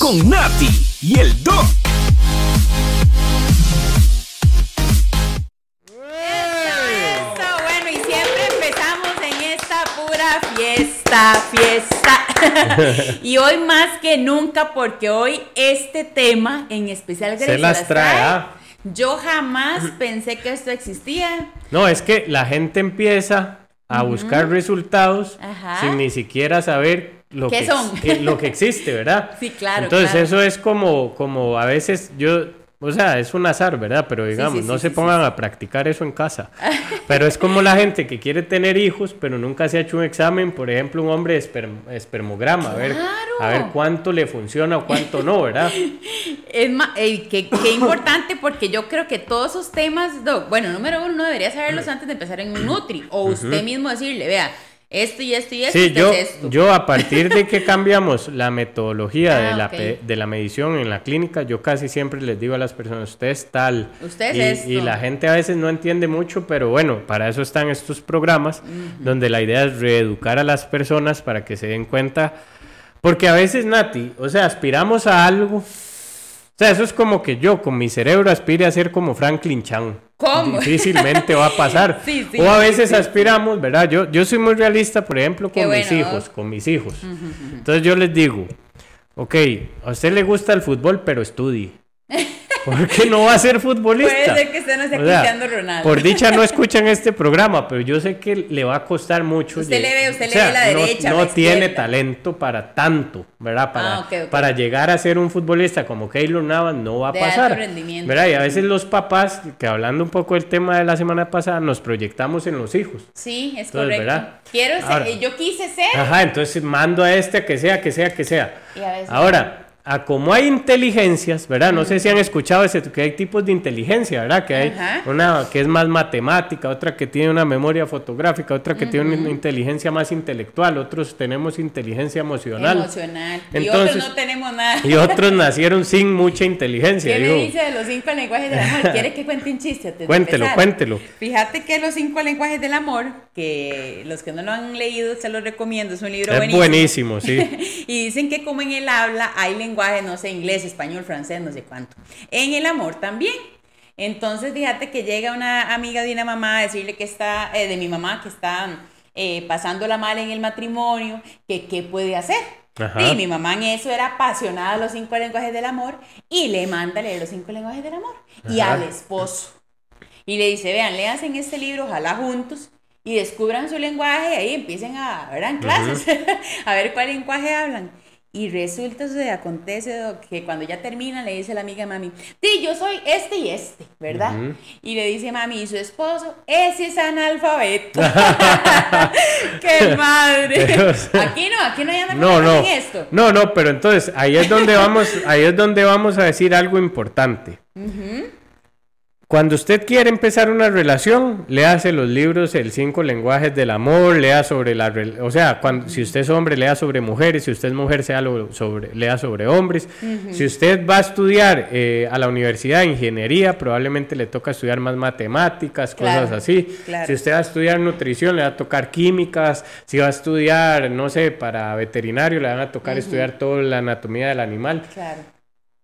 Con Nati y el Doc. Eso, bueno, y siempre empezamos en esta pura fiesta, fiesta. y hoy más que nunca, porque hoy este tema en especial Se las trae, ah. Yo jamás pensé que esto existía. No, es que la gente empieza a buscar resultados Ajá. sin ni siquiera saber lo, ¿Qué que, son? eh, lo que existe, ¿verdad? Sí, claro, Entonces claro. eso es como, como a veces yo, o sea, es un azar, ¿verdad? Pero digamos, sí, no sí, se pongan a practicar eso en casa. Pero es como la gente que quiere tener hijos, pero nunca se ha hecho un examen, por ejemplo, un hombre de esperm- espermograma, a ver, a ver cuánto le funciona o cuánto no, ¿verdad? Es ma- ey, qué, qué importante porque yo creo que todos esos temas, Doc, bueno, número uno, no debería saberlos antes de empezar en un Nutri. O usted mismo decirle, vea, esto y esto y esto, Sí, yo, es esto. yo a partir de que cambiamos la metodología Ah, de, la, ok. pe- de la medición en la clínica, yo casi siempre les digo a las personas, usted es tal. Usted y, es esto. y la gente a veces no entiende mucho, pero bueno, para eso están estos programas, donde la idea es reeducar a las personas para que se den cuenta. Porque a veces, Nati, o sea, aspiramos a algo. O sea, eso es como que yo con mi cerebro aspire a ser como Franklin Chan. ¿Cómo? Difícilmente va a pasar. Sí, sí, o a veces sí. aspiramos, ¿verdad? Yo, yo soy muy realista, por ejemplo, Qué con mis bueno, hijos, con mis hijos. Entonces yo les digo, ok, a usted le gusta el fútbol, pero estudie. Porque no va a ser futbolista. Puede ser que sea O sea, Ronaldo. Por dicha no escuchan este programa, pero yo sé que le va a costar mucho. Usted lleg- le ve- usted o le ve la no- derecha, No, la tiene talento para tanto, ¿verdad? Para, Ah, para llegar a ser un futbolista como Keylor Navas no va a De alto pasar. rendimiento. ¿verdad? Y a veces los papás, que hablando un poco del tema de la semana pasada, nos proyectamos en los hijos. Sí, es Entonces, correcto. ¿verdad? Quiero ser, Ahora- yo quise ser. Ajá, entonces mando a este a que sea, que sea, que sea. Y a veces- Ahora, a como hay inteligencias, ¿verdad? No sé si han escuchado ese, que hay tipos de inteligencia, ¿verdad? Que hay una que es más matemática, otra que tiene una memoria fotográfica, otra que tiene una inteligencia más intelectual, otros tenemos inteligencia emocional. Emocional. y Entonces- otros no tenemos nada. Y otros nacieron sin mucha inteligencia. ¿Qué me digo. dice de los cinco lenguajes del amor? ¿Quiere que cuente un chiste? Cuéntelo, cuéntelo. Fíjate que los cinco lenguajes del amor, que los que no lo han leído, se los recomiendo, es un libro Es buenísimo. buenísimo, sí. y dicen que como en el habla hay lenguajes, no sé, inglés, español, francés, no sé cuánto. En el amor también. Entonces, fíjate que llega una amiga de una mamá a decirle que está, eh, de mi mamá, que está eh, pasándola mal en el matrimonio, que qué puede hacer. Ajá. Y mi mamá en eso era apasionada de los cinco lenguajes del amor y le manda a leer los cinco lenguajes del amor. Y Ajá. al esposo. Y le dice, vean, lean este libro, ojalá juntos, y descubran su lenguaje y ahí empiecen a, ¿verdad? En clases, a ver cuál lenguaje hablan. Y resulta, o sea, acontece que cuando ya termina le dice la amiga mami, sí, yo soy este y este, ¿verdad? Y le dice mami, ¿y su esposo? Ese es analfabeto. ¡Qué madre! Aquí no, aquí no hay No, analfabetos no. en esto. No, no, pero entonces ahí es donde vamos, ahí es donde vamos a decir algo importante. Cuando usted quiere empezar una relación, léase los libros El cinco lenguajes del amor, lea sobre la, o sea, cuando, si usted es hombre, lea sobre mujeres, si usted es mujer, sea lo- sobre, lea sobre hombres. Si usted va a estudiar eh, a la universidad de ingeniería, probablemente le toca estudiar más matemáticas, Claro, cosas así. claro. Si usted va a estudiar nutrición, le va a tocar químicas. Si va a estudiar, no sé, para veterinario, le van a tocar estudiar toda la anatomía del animal. Claro.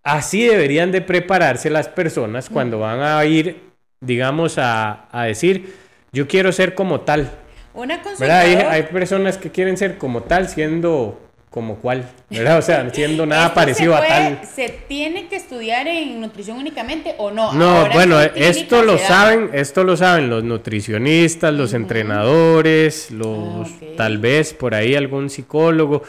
Así deberían de prepararse las personas cuando van a ir, digamos, a, a decir, yo quiero ser como tal. Una ¿Verdad? Hay, personas que quieren ser como tal siendo como cual, ¿verdad? O sea, siendo nada ¿Esto parecido se a tal. ¿Se tiene que estudiar en nutrición únicamente o no? No, Ahora bueno, en esto lo saben, esto lo saben los nutricionistas, los entrenadores, los Ah, ok. tal vez por ahí algún psicólogo,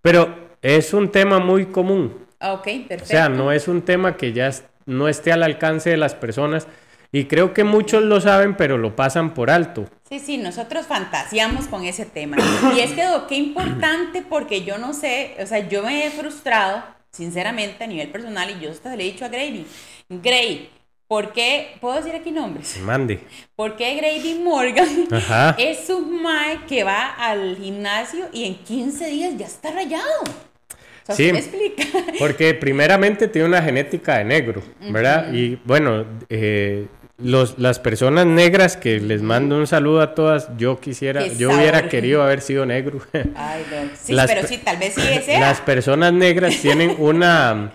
pero es un tema muy común. Ah, Ok, perfecto. O sea, no es un tema que ya no esté al alcance de las personas y creo que muchos lo saben, pero lo pasan por alto. Sí, sí, nosotros fantaseamos con ese tema. Y es que, qué importante porque yo no sé, o sea, yo me he frustrado, sinceramente, a nivel personal, y yo hasta le he dicho a Gravy, Gray, ¿por qué, puedo decir aquí nombres? Mande. ¿Por qué Grady Morgan Ajá. es un mae que va al gimnasio y en 15 días ya está rayado? O sea, Sí. ¿usted me explica? Porque primeramente tiene una genética de negro, ¿verdad? Y bueno, eh, los, las personas negras que les mando un saludo a todas, yo quisiera, yo hubiera querido haber sido negro. Ay, no. Sí, Las pero pe- sí, tal vez sí ese Las personas negras tienen una,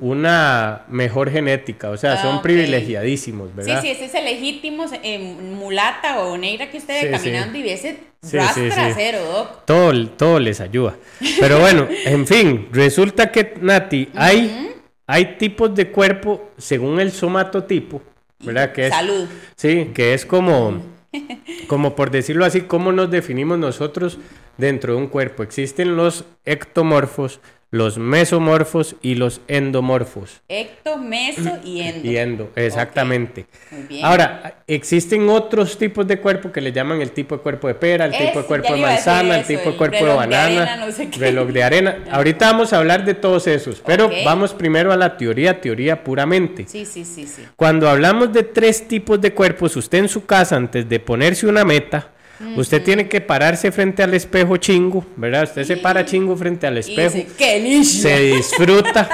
una mejor genética, o sea, Ah, son privilegiadísimos, Sí, ¿verdad? sí, ese es el legítimo eh, mulata o negra que usted ve Sí, caminando sí. y ve ese Sí, ras sí, sí. trasero, doc. Todo, todo les ayuda. Pero bueno, en fin, resulta que, Nati, hay, hay tipos de cuerpo según el somatotipo, ¿verdad? Que es, Salud. Sí, que es como, como por decirlo así, cómo nos definimos nosotros dentro de un cuerpo. Existen los ectomorfos, los mesomorfos y los endomorfos. Ecto, meso y endo. Y endo, exactamente. Muy bien. Ahora, existen otros tipos de cuerpo que le llaman el tipo de cuerpo de pera, el tipo de cuerpo de manzana, el tipo de cuerpo de reloj de banana, arena, no sé qué. reloj de arena. Ahorita vamos a hablar de todos esos, pero vamos primero a la teoría, teoría puramente. Sí, sí, sí, sí. Cuando hablamos de tres tipos de cuerpos, usted en su casa, antes de ponerse una meta, usted tiene que pararse frente al espejo chingo, ¿verdad? Usted se para chingo frente al espejo, dice, ¡qué lindo! se disfruta,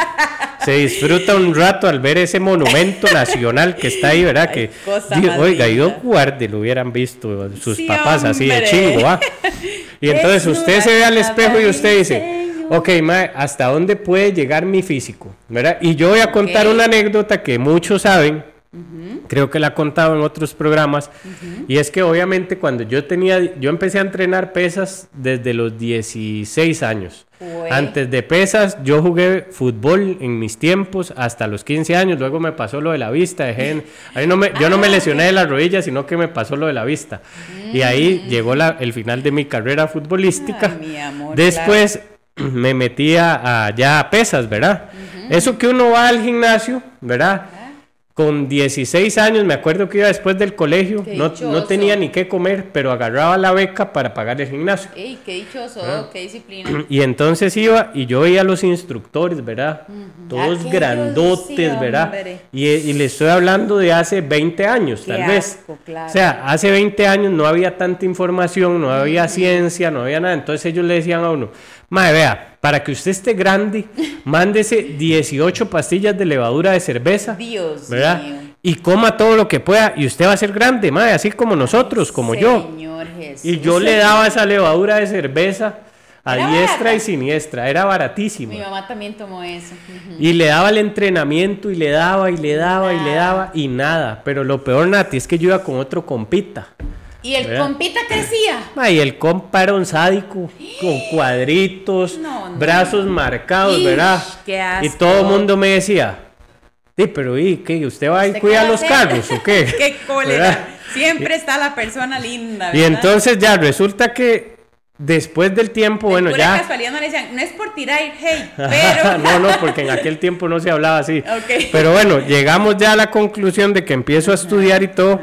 se disfruta un rato al ver ese monumento nacional que está ahí, ¿verdad? Ay, que, más oiga, yo guarde, lo hubieran visto sus Sí, papás así de chingo, ¿ah? Y entonces usted se ve al espejo y usted dice, ok, mae, ¿hasta dónde puede llegar mi físico? ¿Verdad? Y yo voy a contar una anécdota que muchos saben, creo que la he contado en otros programas, y es que obviamente cuando yo tenía, yo empecé a entrenar pesas desde los 16 años. Jue- Antes de pesas, yo jugué fútbol en mis tiempos hasta los 15 años. Luego me pasó lo de la vista. Dejé en- ahí no me, yo no me Ah, lesioné de las rodillas, sino que me pasó lo de la vista. Y ahí llegó la- el final de mi carrera futbolística. Mm. Ay, mi amor, Después me metía a, ya a pesas, ¿verdad? Eso que uno va al gimnasio, ¿verdad? Con 16 años, me acuerdo que iba después del colegio, no, no tenía ni qué comer, pero agarraba la beca para pagar el gimnasio. ¡Ey, qué dichoso! Ah. ¡Qué disciplina! Y entonces iba y yo veía a los instructores, ¿verdad? Todos grandotes, sí, ¿verdad? Y, y le estoy hablando de hace 20 años, Qué tal vez. claro. O sea, hace 20 años no había tanta información, no había ciencia, no había nada. Entonces ellos le decían a uno, madre, vea, para que usted esté grande, mándese 18 pastillas de levadura de cerveza. Dios ¿verdad? mío. Y coma todo lo que pueda y usted va a ser grande, madre, así como nosotros, como yo. Señor Jesús. Y yo le daba esa levadura de cerveza a Era diestra barata. y siniestra, era baratísima. Mi mamá también tomó eso. Y le daba el entrenamiento y le daba y le daba y le daba y nada. Pero lo peor, Nati, es que yo iba con otro compita. Y el ¿Verdad? compita que decía. Ma, y el compa era un sádico, con cuadritos, No, no, brazos marcados, Ish, ¿verdad? qué Y asco. todo el mundo me decía, sí, pero ¿y qué? ¿Usted va y ¿Usted cuida los carros o qué? ¡Qué ¿Verdad? cólera! Siempre está la persona linda, Y ¿verdad? entonces ya resulta que después del tiempo, bueno, Pura ya... casualidad no le decían, no es por tirar hey, pero... no, no, porque en aquel tiempo no se hablaba así. Ok. Pero bueno, llegamos ya a la conclusión de que empiezo a estudiar y todo,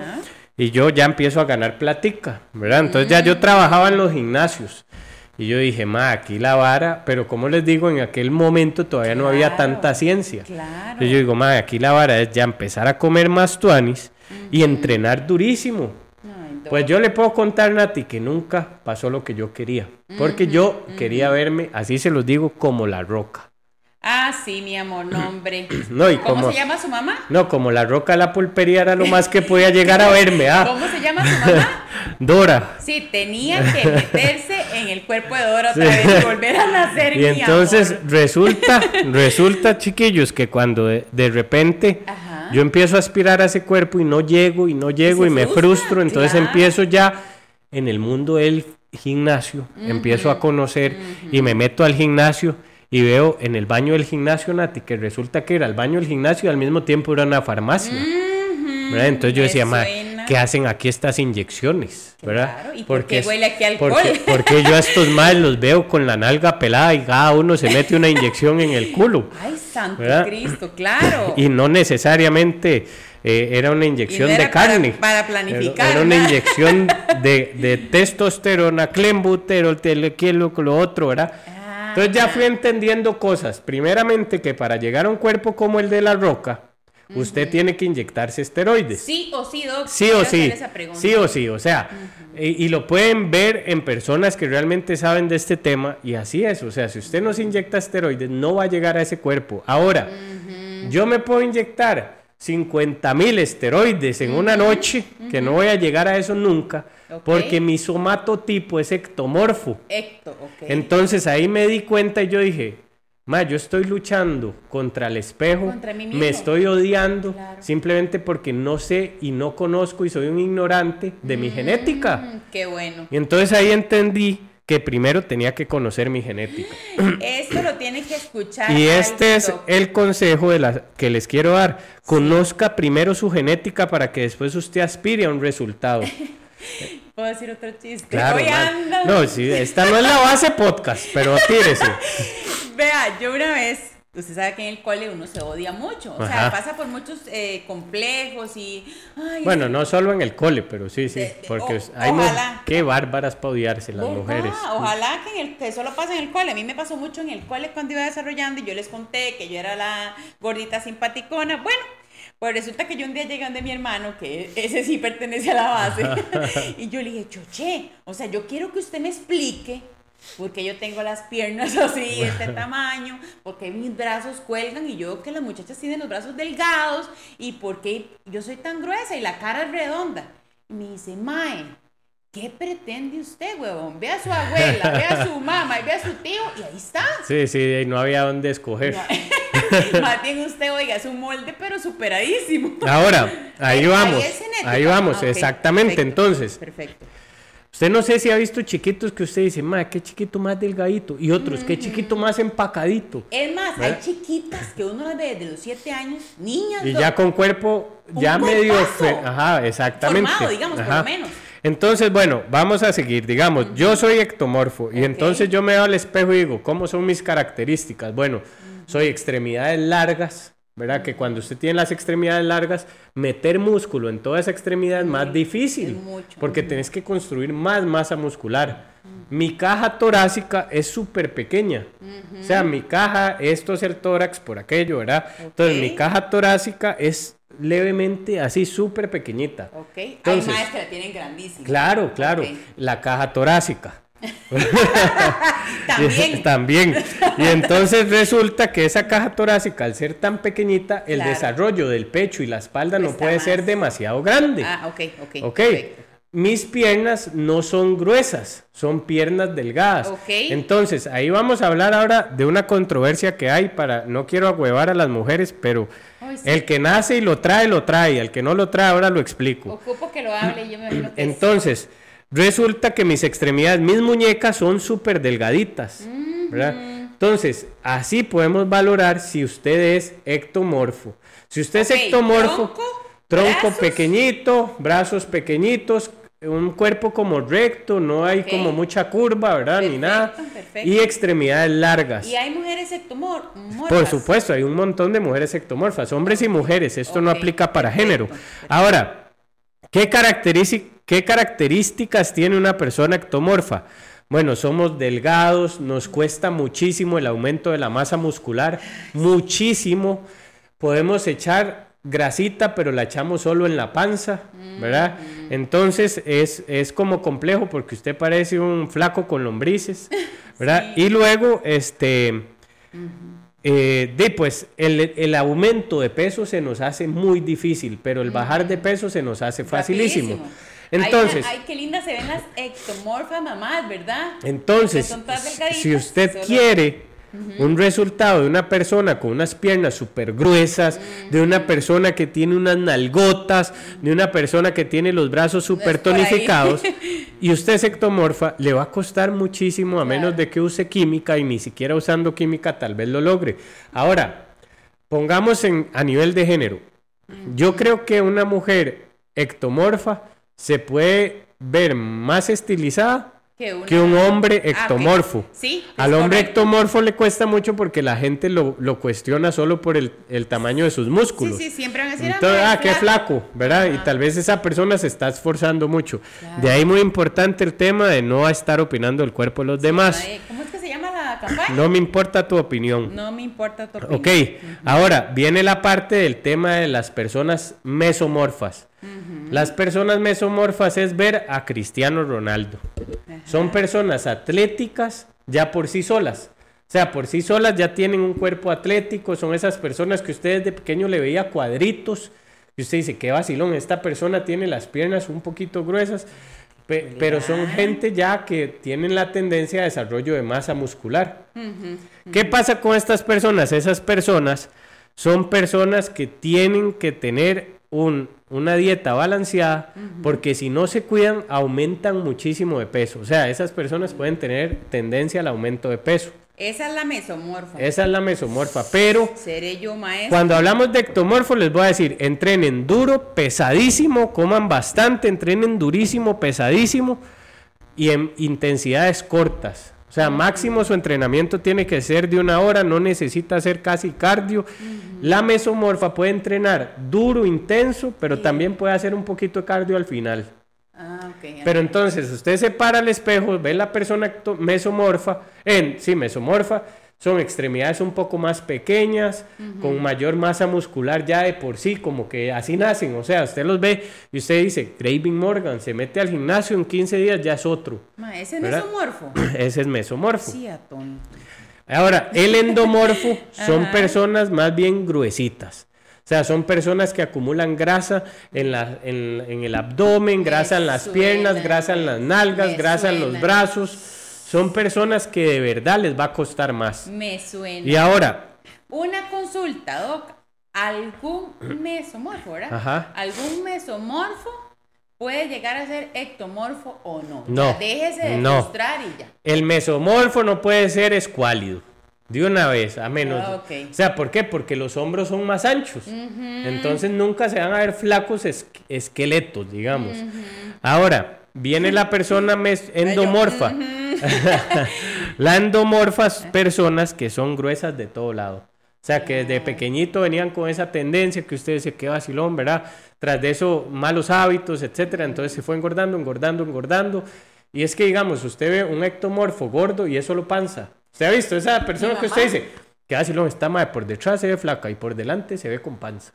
y yo ya empiezo a ganar platica, ¿verdad? Entonces ya yo trabajaba en los gimnasios. Y yo dije, ma, aquí la vara, pero como les digo, en aquel momento todavía no había tanta ciencia. claro. Entonces yo digo, ma, aquí la vara es ya empezar a comer más tuanis y entrenar durísimo. Ay, Pues yo le puedo contar, Nati, que nunca pasó lo que yo quería. Porque yo quería verme, así se los digo, como la roca. Ah, sí, mi amor, no, hombre. No, y ¿Cómo como- se llama su mamá? No, como la roca la pulpería era lo más que podía llegar a verme. Ah, ¿Cómo se llama su mamá? Dora. Sí, tenía que meterse en el cuerpo de Dora otra vez y volver a nacer, Y mi entonces amor. resulta, resulta, chiquillos, que cuando de, de repente Ajá. yo empiezo a aspirar a ese cuerpo y no llego y no llego y, me frustro, entonces claro. empiezo ya en el mundo del gimnasio, empiezo a conocer y me meto al gimnasio y veo en el baño del gimnasio, Nati, que resulta que era el baño del gimnasio y al mismo tiempo era una farmacia. ¿verdad? Entonces yo decía, "Ma, suena". ¿qué hacen aquí estas inyecciones? ¿verdad? Claro, ¿y por qué huele aquí alcohol? Porque, porque yo a estos males los veo con la nalga pelada y cada uno se mete una inyección en el culo. Ay, santo ¿verdad? Cristo, claro. Y no necesariamente eh, era una inyección era de carne. para planificar, Era, era una inyección de, de testosterona, clenbutero, telequielo, lo otro, ¿verdad? Entonces ya fui entendiendo cosas. Primeramente que para llegar a un cuerpo como el de la roca, usted tiene que inyectarse esteroides. Sí o sí, Doc. Sí o sí, esa sí o sí, o sea, y, y lo pueden ver en personas que realmente saben de este tema y así es, o sea, si usted no se inyecta esteroides no va a llegar a ese cuerpo. Ahora, yo me puedo inyectar 50 mil esteroides en una noche, que no voy a llegar a eso nunca, Ok. porque mi somatotipo es ectomorfo. Ecto, ok. Entonces ahí me di cuenta y yo dije, ma, yo estoy luchando contra el espejo, Contra mí mismo. me estoy odiando Claro. simplemente porque no sé y no conozco y soy un ignorante de mi genética. Mm, qué bueno. Y entonces ahí entendí que primero tenía que conocer mi genética. Esto lo tiene que escuchar. Y este es el consejo de la, que les quiero dar. Conozca primero su genética para que después usted aspire a un resultado. ¿Puedo decir otro chiste? Claro. Hoy. No, sí, esta no es la base podcast, pero tírese. Vea, yo una vez, usted sabe que en el cole uno se odia mucho, o sea, Ajá. pasa por muchos eh, complejos y... ay, Bueno, no solo en el cole, pero sí, sí. De- de- Porque o- hay ojalá. qué bárbaras para odiarse las mujeres. Ojalá que, en el, que solo pase en el cole. A mí me pasó mucho en el cole cuando iba desarrollando y yo les conté que yo era la gordita simpaticona. Bueno, pues resulta que yo un día llegué donde mi hermano, que ese sí pertenece a la base, y yo le dije, choche, o sea, yo quiero que usted me explique por qué yo tengo las piernas así, este tamaño, por qué mis brazos cuelgan y yo veo que las muchachas tienen los brazos delgados y por qué yo soy tan gruesa y la cara es redonda. Y me dice, Mae, ¿qué pretende usted, huevón? Ve a su abuela, ve a su mamá y ve a su tío y ahí está. Sí, sí, no había dónde escoger. Más bien usted, oiga, es un molde, pero superadísimo. Ahora, ahí vamos. Ahí vamos, Ah, exactamente. perfecto, Entonces, Perfecto. usted no sé si ha visto chiquitos que usted dice, ma, qué chiquito más delgadito. Y otros, qué chiquito más empacadito. Es más, hay chiquitas que uno las ve desde los 7 años, niñas. Y ya con cuerpo, ya medio. Ajá, exactamente. Formado, digamos, por lo menos. Entonces, bueno, vamos a seguir. Digamos, yo soy ectomorfo y entonces yo me veo al espejo y digo, ¿cómo son mis características? Bueno, soy extremidades largas, ¿verdad? Que cuando usted tiene las extremidades largas, meter músculo en toda esa extremidad es más difícil. Porque tenés que construir más masa muscular. Mi caja torácica es súper pequeña. O sea, mi caja, esto es el tórax por aquello, ¿verdad? Entonces, mi caja torácica es levemente así, súper pequeñita. Ok. Entonces- hay más que la tienen grandísima. Claro, claro. La caja torácica. También. También. Y entonces resulta que esa caja torácica, al ser tan pequeñita, el Claro. desarrollo del pecho y la espalda no Cuesta puede más. ser demasiado grande. Ah, ok, ok. Ok. perfecto. Mis piernas no son gruesas, son piernas delgadas. Ok. Entonces, ahí vamos a hablar ahora de una controversia que hay para, no quiero agüevar a las mujeres, pero Ay, sí. el que nace y lo trae, lo trae. El que no lo trae, ahora lo explico. Ocupo que lo hable y yo me es- Entonces, resulta que mis extremidades, mis muñecas son súper delgaditas. ¿verdad? Entonces, así podemos valorar si usted es ectomorfo. Si usted es ectomorfo, tronco, brazos. pequeñito, brazos pequeñitos, un cuerpo como recto, no hay como mucha curva, ¿verdad? Ni nada. perfecto. Y extremidades largas. Y hay mujeres ectomorfas. Por supuesto, hay un montón de mujeres ectomorfas, hombres y mujeres. Esto no aplica para género. Ahora, ¿qué, caracterici- ¿qué características tiene una persona ectomorfa? Bueno, somos delgados, nos cuesta muchísimo el aumento de la masa muscular, muchísimo. Podemos echar grasita, pero la echamos solo en la panza, ¿verdad? Entonces es, es como complejo porque usted parece un flaco con lombrices, ¿verdad? Y luego, este, eh, de, pues el, el aumento de peso se nos hace muy difícil, pero el bajar de peso se nos hace facilísimo. Entonces, Ay, qué lindas se ven las ectomorfas mamás, ¿verdad? entonces, si usted quiere un resultado de una persona con unas piernas súper gruesas, de una persona que tiene unas nalgotas, de una persona que tiene los brazos súper ahí. tonificados, y usted es ectomorfa, le va a costar muchísimo a menos de que use química y ni siquiera usando química tal vez lo logre. Ahora, pongamos en, a nivel de género. Yo creo que una mujer ectomorfa se puede ver más estilizada Que, una- que un hombre Ah, ectomorfo. Sí. Al hombre correcto. ectomorfo le cuesta mucho porque la gente lo, lo cuestiona solo por el, el tamaño de sus músculos. Sí, sí, siempre van a decir, Entonces, "Ah, ah, es qué flaco, ¿verdad? Y tal vez esa persona se está esforzando mucho. Claro. De ahí muy importante el tema de no estar opinando del cuerpo de los demás. ¿Cómo es que se llama la campaña? No me importa tu opinión. No me importa tu opinión. Ok, ahora viene la parte del tema de las personas mesomorfas. Las personas mesomorfas es ver a Cristiano Ronaldo. Son personas atléticas ya por sí solas. O sea, por sí solas ya tienen un cuerpo atlético, son esas personas que ustedes de pequeño le veía cuadritos Y usted dice, qué vacilón, esta persona tiene las piernas un poquito gruesas, pe- pero son gente ya que tienen la tendencia a desarrollo de masa muscular. ¿Qué pasa con estas personas? Esas personas son personas que tienen que tener un- una dieta balanceada porque si no se cuidan aumentan muchísimo de peso. O sea, esas personas pueden tener tendencia al aumento de peso. Esa es la mesomorfa. Esa es la mesomorfa, pero Seré yo maestra. cuando hablamos de ectomorfo, les voy a decir, entrenen duro, pesadísimo, coman bastante, entrenen durísimo, pesadísimo y en intensidades cortas. O sea, máximo su entrenamiento tiene que ser de una hora, no necesita hacer casi cardio. La mesomorfa puede entrenar duro, intenso, pero también puede hacer un poquito de cardio al final. Ah, ok. Pero entonces usted se para al espejo, ve la persona mesomorfa, en, sí, mesomorfa, son extremidades un poco más pequeñas, con mayor masa muscular ya de por sí, como que así nacen. O sea, usted los ve y usted dice, Craving Morgan, se mete al gimnasio en 15 días, ya es otro. Ma, ese es ¿verdad? mesomorfo. Ese es mesomorfo. Sí, atón. Ahora, el endomorfo son personas más bien gruesitas. O sea, son personas que acumulan grasa en, la, en, en el abdomen, Me grasa en las piernas, grasa en las nalgas, grasa en los brazos. Son personas que de verdad les va a costar más. Me suena. Y ahora, Una consulta, Doc. ¿Algún mesomorfo, verdad? Ajá. ¿Algún mesomorfo puede llegar a ser ectomorfo o no? No, Ya, déjese de no. frustrar y ya. el mesomorfo no puede ser escuálido. De una vez, a menos. Ah, ok. O sea, ¿por qué? Porque los hombros son más anchos. Entonces nunca se van a ver flacos es- esqueletos, digamos. Ahora, viene la persona endomorfa. endomorfa es personas que son gruesas de todo lado. O sea, que desde pequeñito venían con esa tendencia que usted dice, qué vacilón, ¿verdad? Tras de eso, malos hábitos, etcétera. Entonces se fue engordando, engordando, engordando. Y es que, digamos, usted ve un ectomorfo gordo y es solo panza. ¿Usted ha visto esa persona que usted dice, qué vacilón, está mal, por detrás se ve flaca y por delante se ve con panza?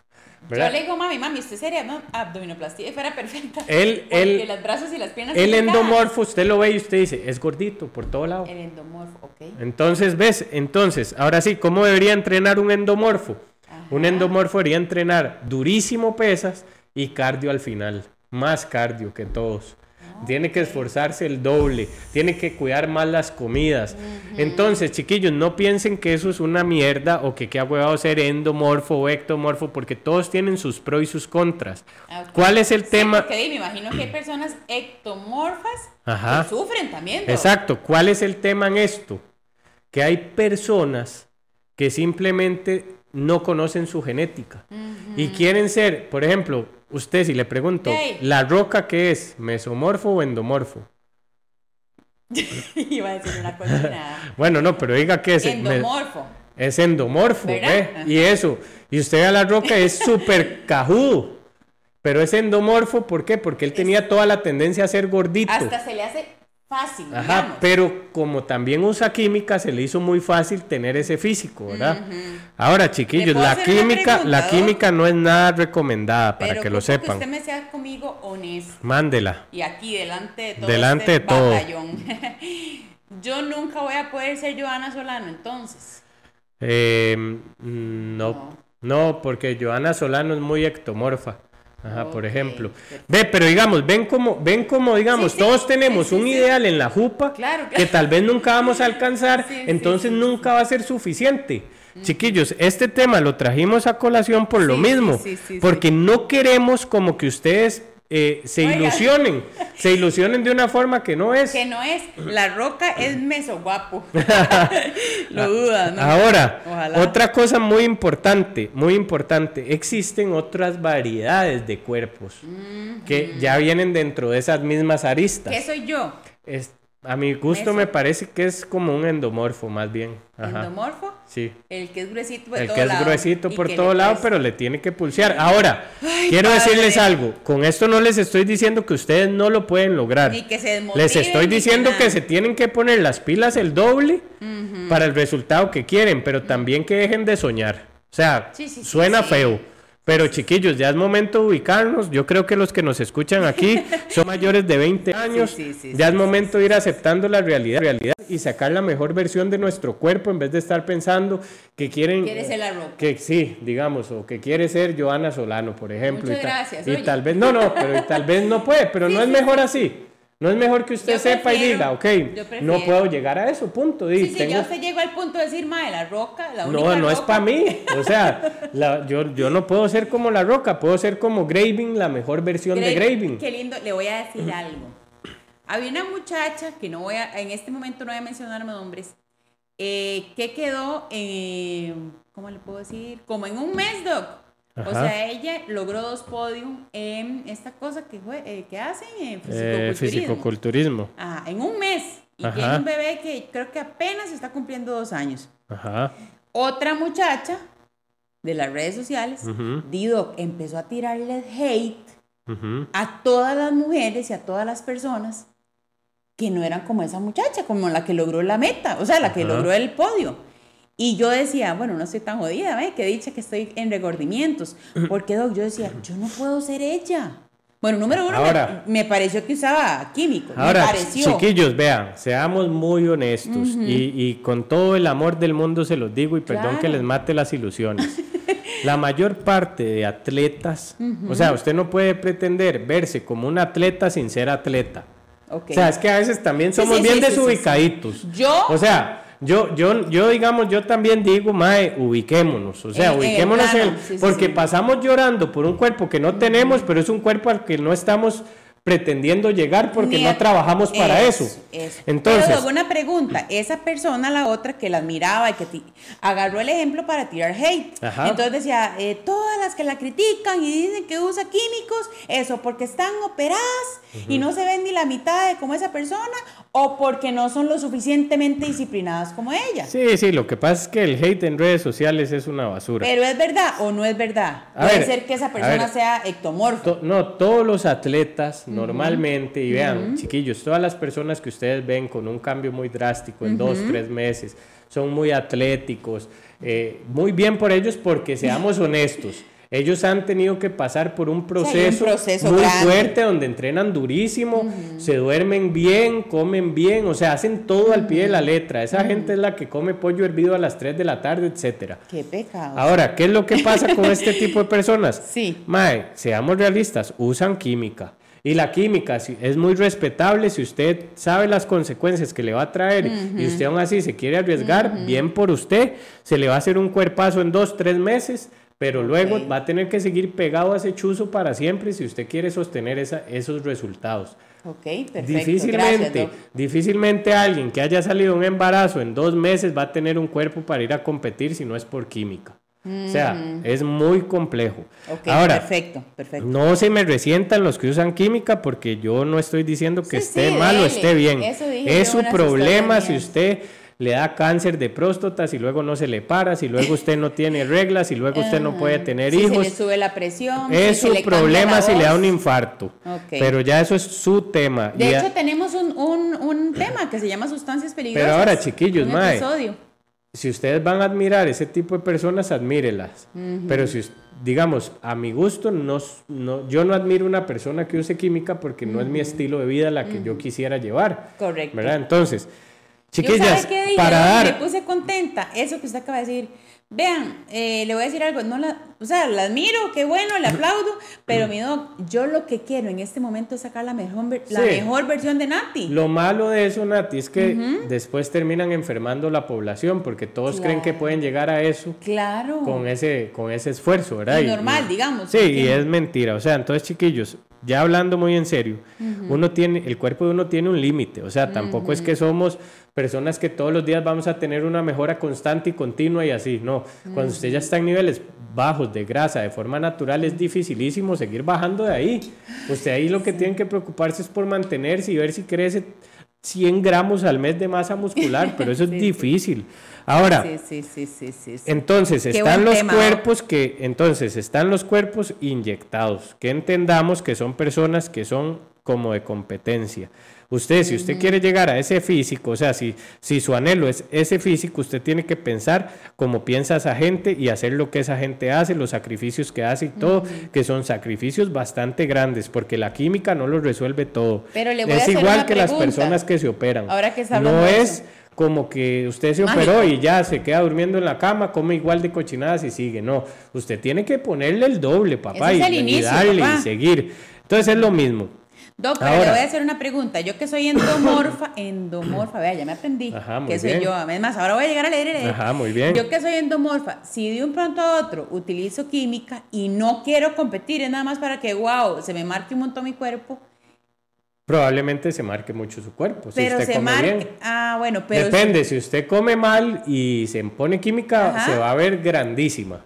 ¿Verdad? Yo le digo, mami, mami, usted sería ¿no? abdominoplastia y fuera perfecta. Él- él- los brazos y las piernas El endomorfo, usted lo ve y usted dice, es gordito por todo lado. El endomorfo, ok. Entonces, ¿ves? Entonces, ahora sí, ¿cómo debería entrenar un endomorfo? Un endomorfo debería entrenar durísimo pesas y cardio al final. Más cardio que todos. Tiene que esforzarse el doble, tiene que cuidar más las comidas. Entonces, chiquillos, no piensen que eso es una mierda o que qué ha huevado ser endomorfo o ectomorfo, porque todos tienen sus pros y sus contras. Ah. ¿Cuál es el Sí, tema? porque me imagino que hay personas ectomorfas Ajá. que sufren también. Exacto. ¿Cuál es el tema en esto? Que hay personas que simplemente no conocen su genética y quieren ser, por ejemplo, usted si le pregunto. ¿la roca qué es? ¿Mesomorfo o endomorfo? Iba a decir una cochinada. Bueno, no, pero diga qué es. Me- Endomorfo. es endomorfo. Ajá. Y eso. Y usted ve a la roca es súper cajudo. Pero es endomorfo, ¿por qué? Porque él tenía toda la tendencia a ser gordito. Hasta se le hace fácil, Ajá, digamos. pero como también usa química, se le hizo muy fácil tener ese físico, ¿verdad? Ahora, chiquillos, la química, la química no es nada recomendada para Pero que lo sepan. usted me sea conmigo honesto. Mándela. Y aquí delante de todo Delante este de todo. Yo nunca voy a poder ser Joana Solano, entonces. Eh, mm, no, no, porque Joana Solano es muy ectomorfa. Ajá, por ejemplo. perfecto. Ve, pero digamos, ven como, ven como, digamos, Sí, sí, todos tenemos sí, un ideal en la jupa Claro, que tal vez nunca vamos a alcanzar, entonces nunca va a ser suficiente. Chiquillos, este tema lo trajimos a colación por lo mismo, porque no queremos como que ustedes eh, se Oiga. ilusionen, se ilusionen de una forma que no es. Que no es, la roca es meso guapo. Lo dudas, ¿no? Ahora, Ojalá. otra cosa muy importante, muy importante, existen otras variedades de cuerpos que ya vienen dentro de esas mismas aristas. ¿Qué soy yo? Es- a mi gusto Eso. me parece que es como un endomorfo más bien. Ajá. ¿Endomorfo? Sí. El que es gruesito por El todo que es lado gruesito por todo lado, pero le tiene que pulsear. Ahora, Ay, quiero padre. decirles algo. Con esto no les estoy diciendo que ustedes no lo pueden lograr. Ni que se desmotiven, Les estoy que diciendo que, se tienen que poner las pilas el doble para el resultado que quieren, pero también que dejen de soñar. O sea, Sí, sí, sí, suena feo, Pero chiquillos, ya es momento de ubicarnos. Yo creo que los que nos escuchan aquí son mayores de 20 años. sí, sí, ya es momento de ir aceptando la realidad, realidad y sacar la mejor versión de nuestro cuerpo en vez de estar pensando que quieren... Quiere ser la roca. Que sí, digamos, o que quiere ser Joana Solano, por ejemplo. Muchas y tal- gracias, Y tal vez, no, no, pero y tal vez no puede, pero no es mejor así. No es mejor que usted Yo sepa y diga, ok, no puedo llegar a eso, punto. di, Sí, sí, tengo- ya usted llegó al punto de decir, mae, la roca, la única no, no es roca". para mí. O sea, la- yo, yo no puedo ser como la roca, puedo ser como Graving, la mejor versión de Gra- Graving. Qué lindo, le voy a decir algo. Había una muchacha, que no voy a, en este momento no voy a mencionar nombres, eh, que quedó, eh, ¿cómo le puedo decir? Como en un mes, Doc. O Ajá. sea, ella logró dos podios en esta cosa que, eh, que hacen en Eh, fisicoculturismo. fisicoculturismo. Ajá, en un mes. Y Ajá. tiene un bebé que creo que apenas está cumpliendo dos años. Ajá. Otra muchacha de las redes sociales, Ujú. Dido, empezó a tirarle hate ujú. a todas las mujeres y a todas las personas que no eran como esa muchacha, como la que logró la meta, o sea, la que logró el podio. Y yo decía, bueno, no estoy tan jodida, ¿ve? Que dicha que estoy en regordimientos. Porque, Doc, yo decía, yo no puedo ser ella. Bueno, número uno, me- Ahora- me, pareció que usaba químicos. me Ahora, pareció. chiquillos, vean, seamos muy honestos y, y con todo el amor del mundo se los digo y perdón Claro. que les mate las ilusiones. La mayor parte de atletas, o sea, usted no puede pretender verse como un atleta sin ser atleta. Ok. O sea, es que a veces también somos sí, bien sí, sí, sí, desubicaditos. Yo- O sea, yo, yo, yo, digamos, yo también digo, mae, ubiquémonos. O sea, En- en el ubiquémonos en el- plano, sí, porque sí. pasamos llorando por un cuerpo que no tenemos, pero es un cuerpo al que no estamos pretendiendo llegar porque Ni no a- trabajamos para eso. eso. Entonces, Pero luego una pregunta, esa persona, la otra que la admiraba y que agarró el ejemplo para tirar hate. Ajá. Entonces decía, eh, todas las que la critican y dicen que usa químicos, eso porque están operadas y no se ven ni la mitad de como esa persona o porque no son lo suficientemente disciplinadas como ella. sí, sí, lo que pasa es que el hate en redes sociales es una basura. Pero es verdad o no es verdad. A Puede ver, ser que esa persona ver. sea ectomorfo. To- no, todos los atletas normalmente, y vean, chiquillos, todas las personas que ustedes ven con un cambio muy drástico en dos, tres meses, son muy atléticos, eh, muy bien por ellos porque seamos honestos. Ellos han tenido que pasar por un hay un proceso, proceso muy grande. fuerte donde entrenan durísimo, se duermen bien, comen bien, o sea, hacen todo al pie de la letra. Esa gente es la que come pollo hervido a las 3 de la tarde, etcétera. Qué pecado. Ahora, ¿qué es lo que pasa con este tipo de personas? Sí. Mae, seamos realistas, usan química. Y la química es muy respetable si usted sabe las consecuencias que le va a traer y usted aún así se quiere arriesgar, bien por usted, se le va a hacer un cuerpazo en dos, tres meses, pero luego va a tener que seguir pegado a ese chuzo para siempre si usted quiere sostener esa- esos resultados. Ok, perfecto. Difícilmente, Gracias, difícilmente alguien que haya salido un embarazo en dos meses va a tener un cuerpo para ir a competir si no es por química. O sea, es muy complejo. Ok, Ahora, perfecto, perfecto. no se me resientan los que usan química porque yo no estoy diciendo que Sí, esté sí, mal o esté bien. Eso dije Es su problema si usted le da cáncer de próstata, si luego no se le para, si luego usted no tiene reglas, si luego usted no puede tener si hijos. se le sube la presión. Es si su problema si le da un infarto. Ok. Pero ya eso es su tema. De Y a- hecho, tenemos un, un, un tema que se llama sustancias peligrosas. Pero ahora, chiquillos, un mae. si ustedes van a admirar ese tipo de personas, admírelas. Pero si, digamos, a mi gusto, no, no, yo no admiro una persona que use química porque no es mi estilo de vida la que yo quisiera llevar. Correcto. ¿Verdad? Entonces, chiquillas, qué dije, para me dar... puse contenta. Eso que usted acaba de decir. Vean, eh, le voy a decir algo. No la, o sea, la admiro, qué bueno, le aplaudo. Pero mi doc, yo lo que quiero en este momento es sacar la mejor, la Sí. mejor versión de Nati. Lo malo de eso, Nati, es que después terminan enfermando la población porque todos creen que pueden llegar a eso Claro. con ese, con ese esfuerzo, ¿verdad? Y- normal, y- digamos, Sí, y es mentira. O sea, entonces, chiquillos, ya hablando muy en serio, uno tiene, el cuerpo de uno tiene un límite. O sea, tampoco es que somos personas que todos los días vamos a tener una mejora constante y continua y así. No, cuando usted ya está en niveles bajos de grasa de forma natural, es dificilísimo seguir bajando de ahí. Usted ahí lo que tiene que preocuparse es por mantenerse y ver si crece 100 gramos al mes de masa muscular, pero eso es difícil. Ahora, Sí, sí, entonces Qué están los cuerpos que entonces están los cuerpos inyectados, que entendamos que son personas que son como de competencia. Usted, si usted quiere llegar a ese físico, o sea, si, si su anhelo es ese físico, usted tiene que pensar como piensa esa gente y hacer lo que esa gente hace, los sacrificios que hace y todo, que son sacrificios bastante grandes, porque la química no lo resuelve todo. Pero le voy a es hacer igual una que las personas que se operan. Ahora que no es como que usted se Mágico. operó y ya se queda durmiendo en la cama, come igual de cochinadas y sigue. No, usted tiene que ponerle el doble, papá, Ese y, el y darle papá. y seguir. Entonces es lo mismo. Doc, pero Ahora. le voy a hacer una pregunta. Yo que soy endomorfa, endomorfa, vea, ya me aprendí. Ajá, muy que soy bien. yo. Además, ahora voy a llegar a leer leer. Ajá, muy bien. Yo que soy endomorfa, si de un pronto a otro utilizo química y no quiero competir, es nada más para que, wow, se me marque un montón mi cuerpo, Probablemente se marque mucho su cuerpo. Si pero usted se come marque. bien. Ah, bueno, pero. Depende, si usted come mal y se pone química, Ajá. se va a ver grandísima,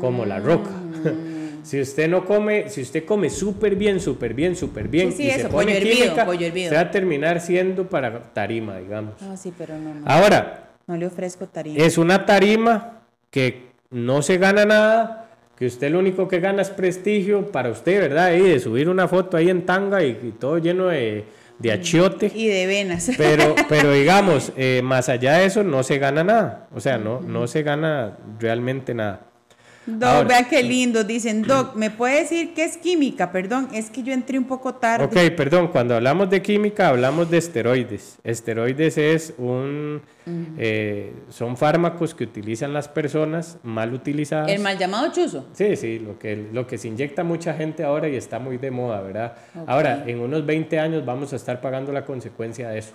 como la roca. Si usted no come, si usted come súper bien, súper bien, súper bien, Sí, sí, y se pone pollo hervido, pollo hervido. se va a terminar siendo para tarima, digamos. Ah, sí, pero no, no. Ahora, No le ofrezco tarima. es una tarima que no se gana nada, que usted lo único que gana es prestigio para usted, ¿verdad? Y de subir una foto ahí en tanga y, y todo lleno de, de achiote. Y de venas. Pero, pero digamos, eh, más allá de eso, no se gana nada. O sea, no, no se gana realmente nada. Doc, Ahora. vea qué lindo. Dicen, Doc, ¿me puede decir qué es química? Perdón, es que yo entré un poco tarde. Ok, perdón, cuando hablamos de química hablamos de esteroides. Esteroides es un, eh, son fármacos que utilizan las personas mal utilizadas. El mal llamado chuzo. Sí, sí, lo que, lo que se inyecta mucha gente ahora y está muy de moda, ¿verdad? Ahora, en unos 20 años vamos a estar pagando la consecuencia de eso.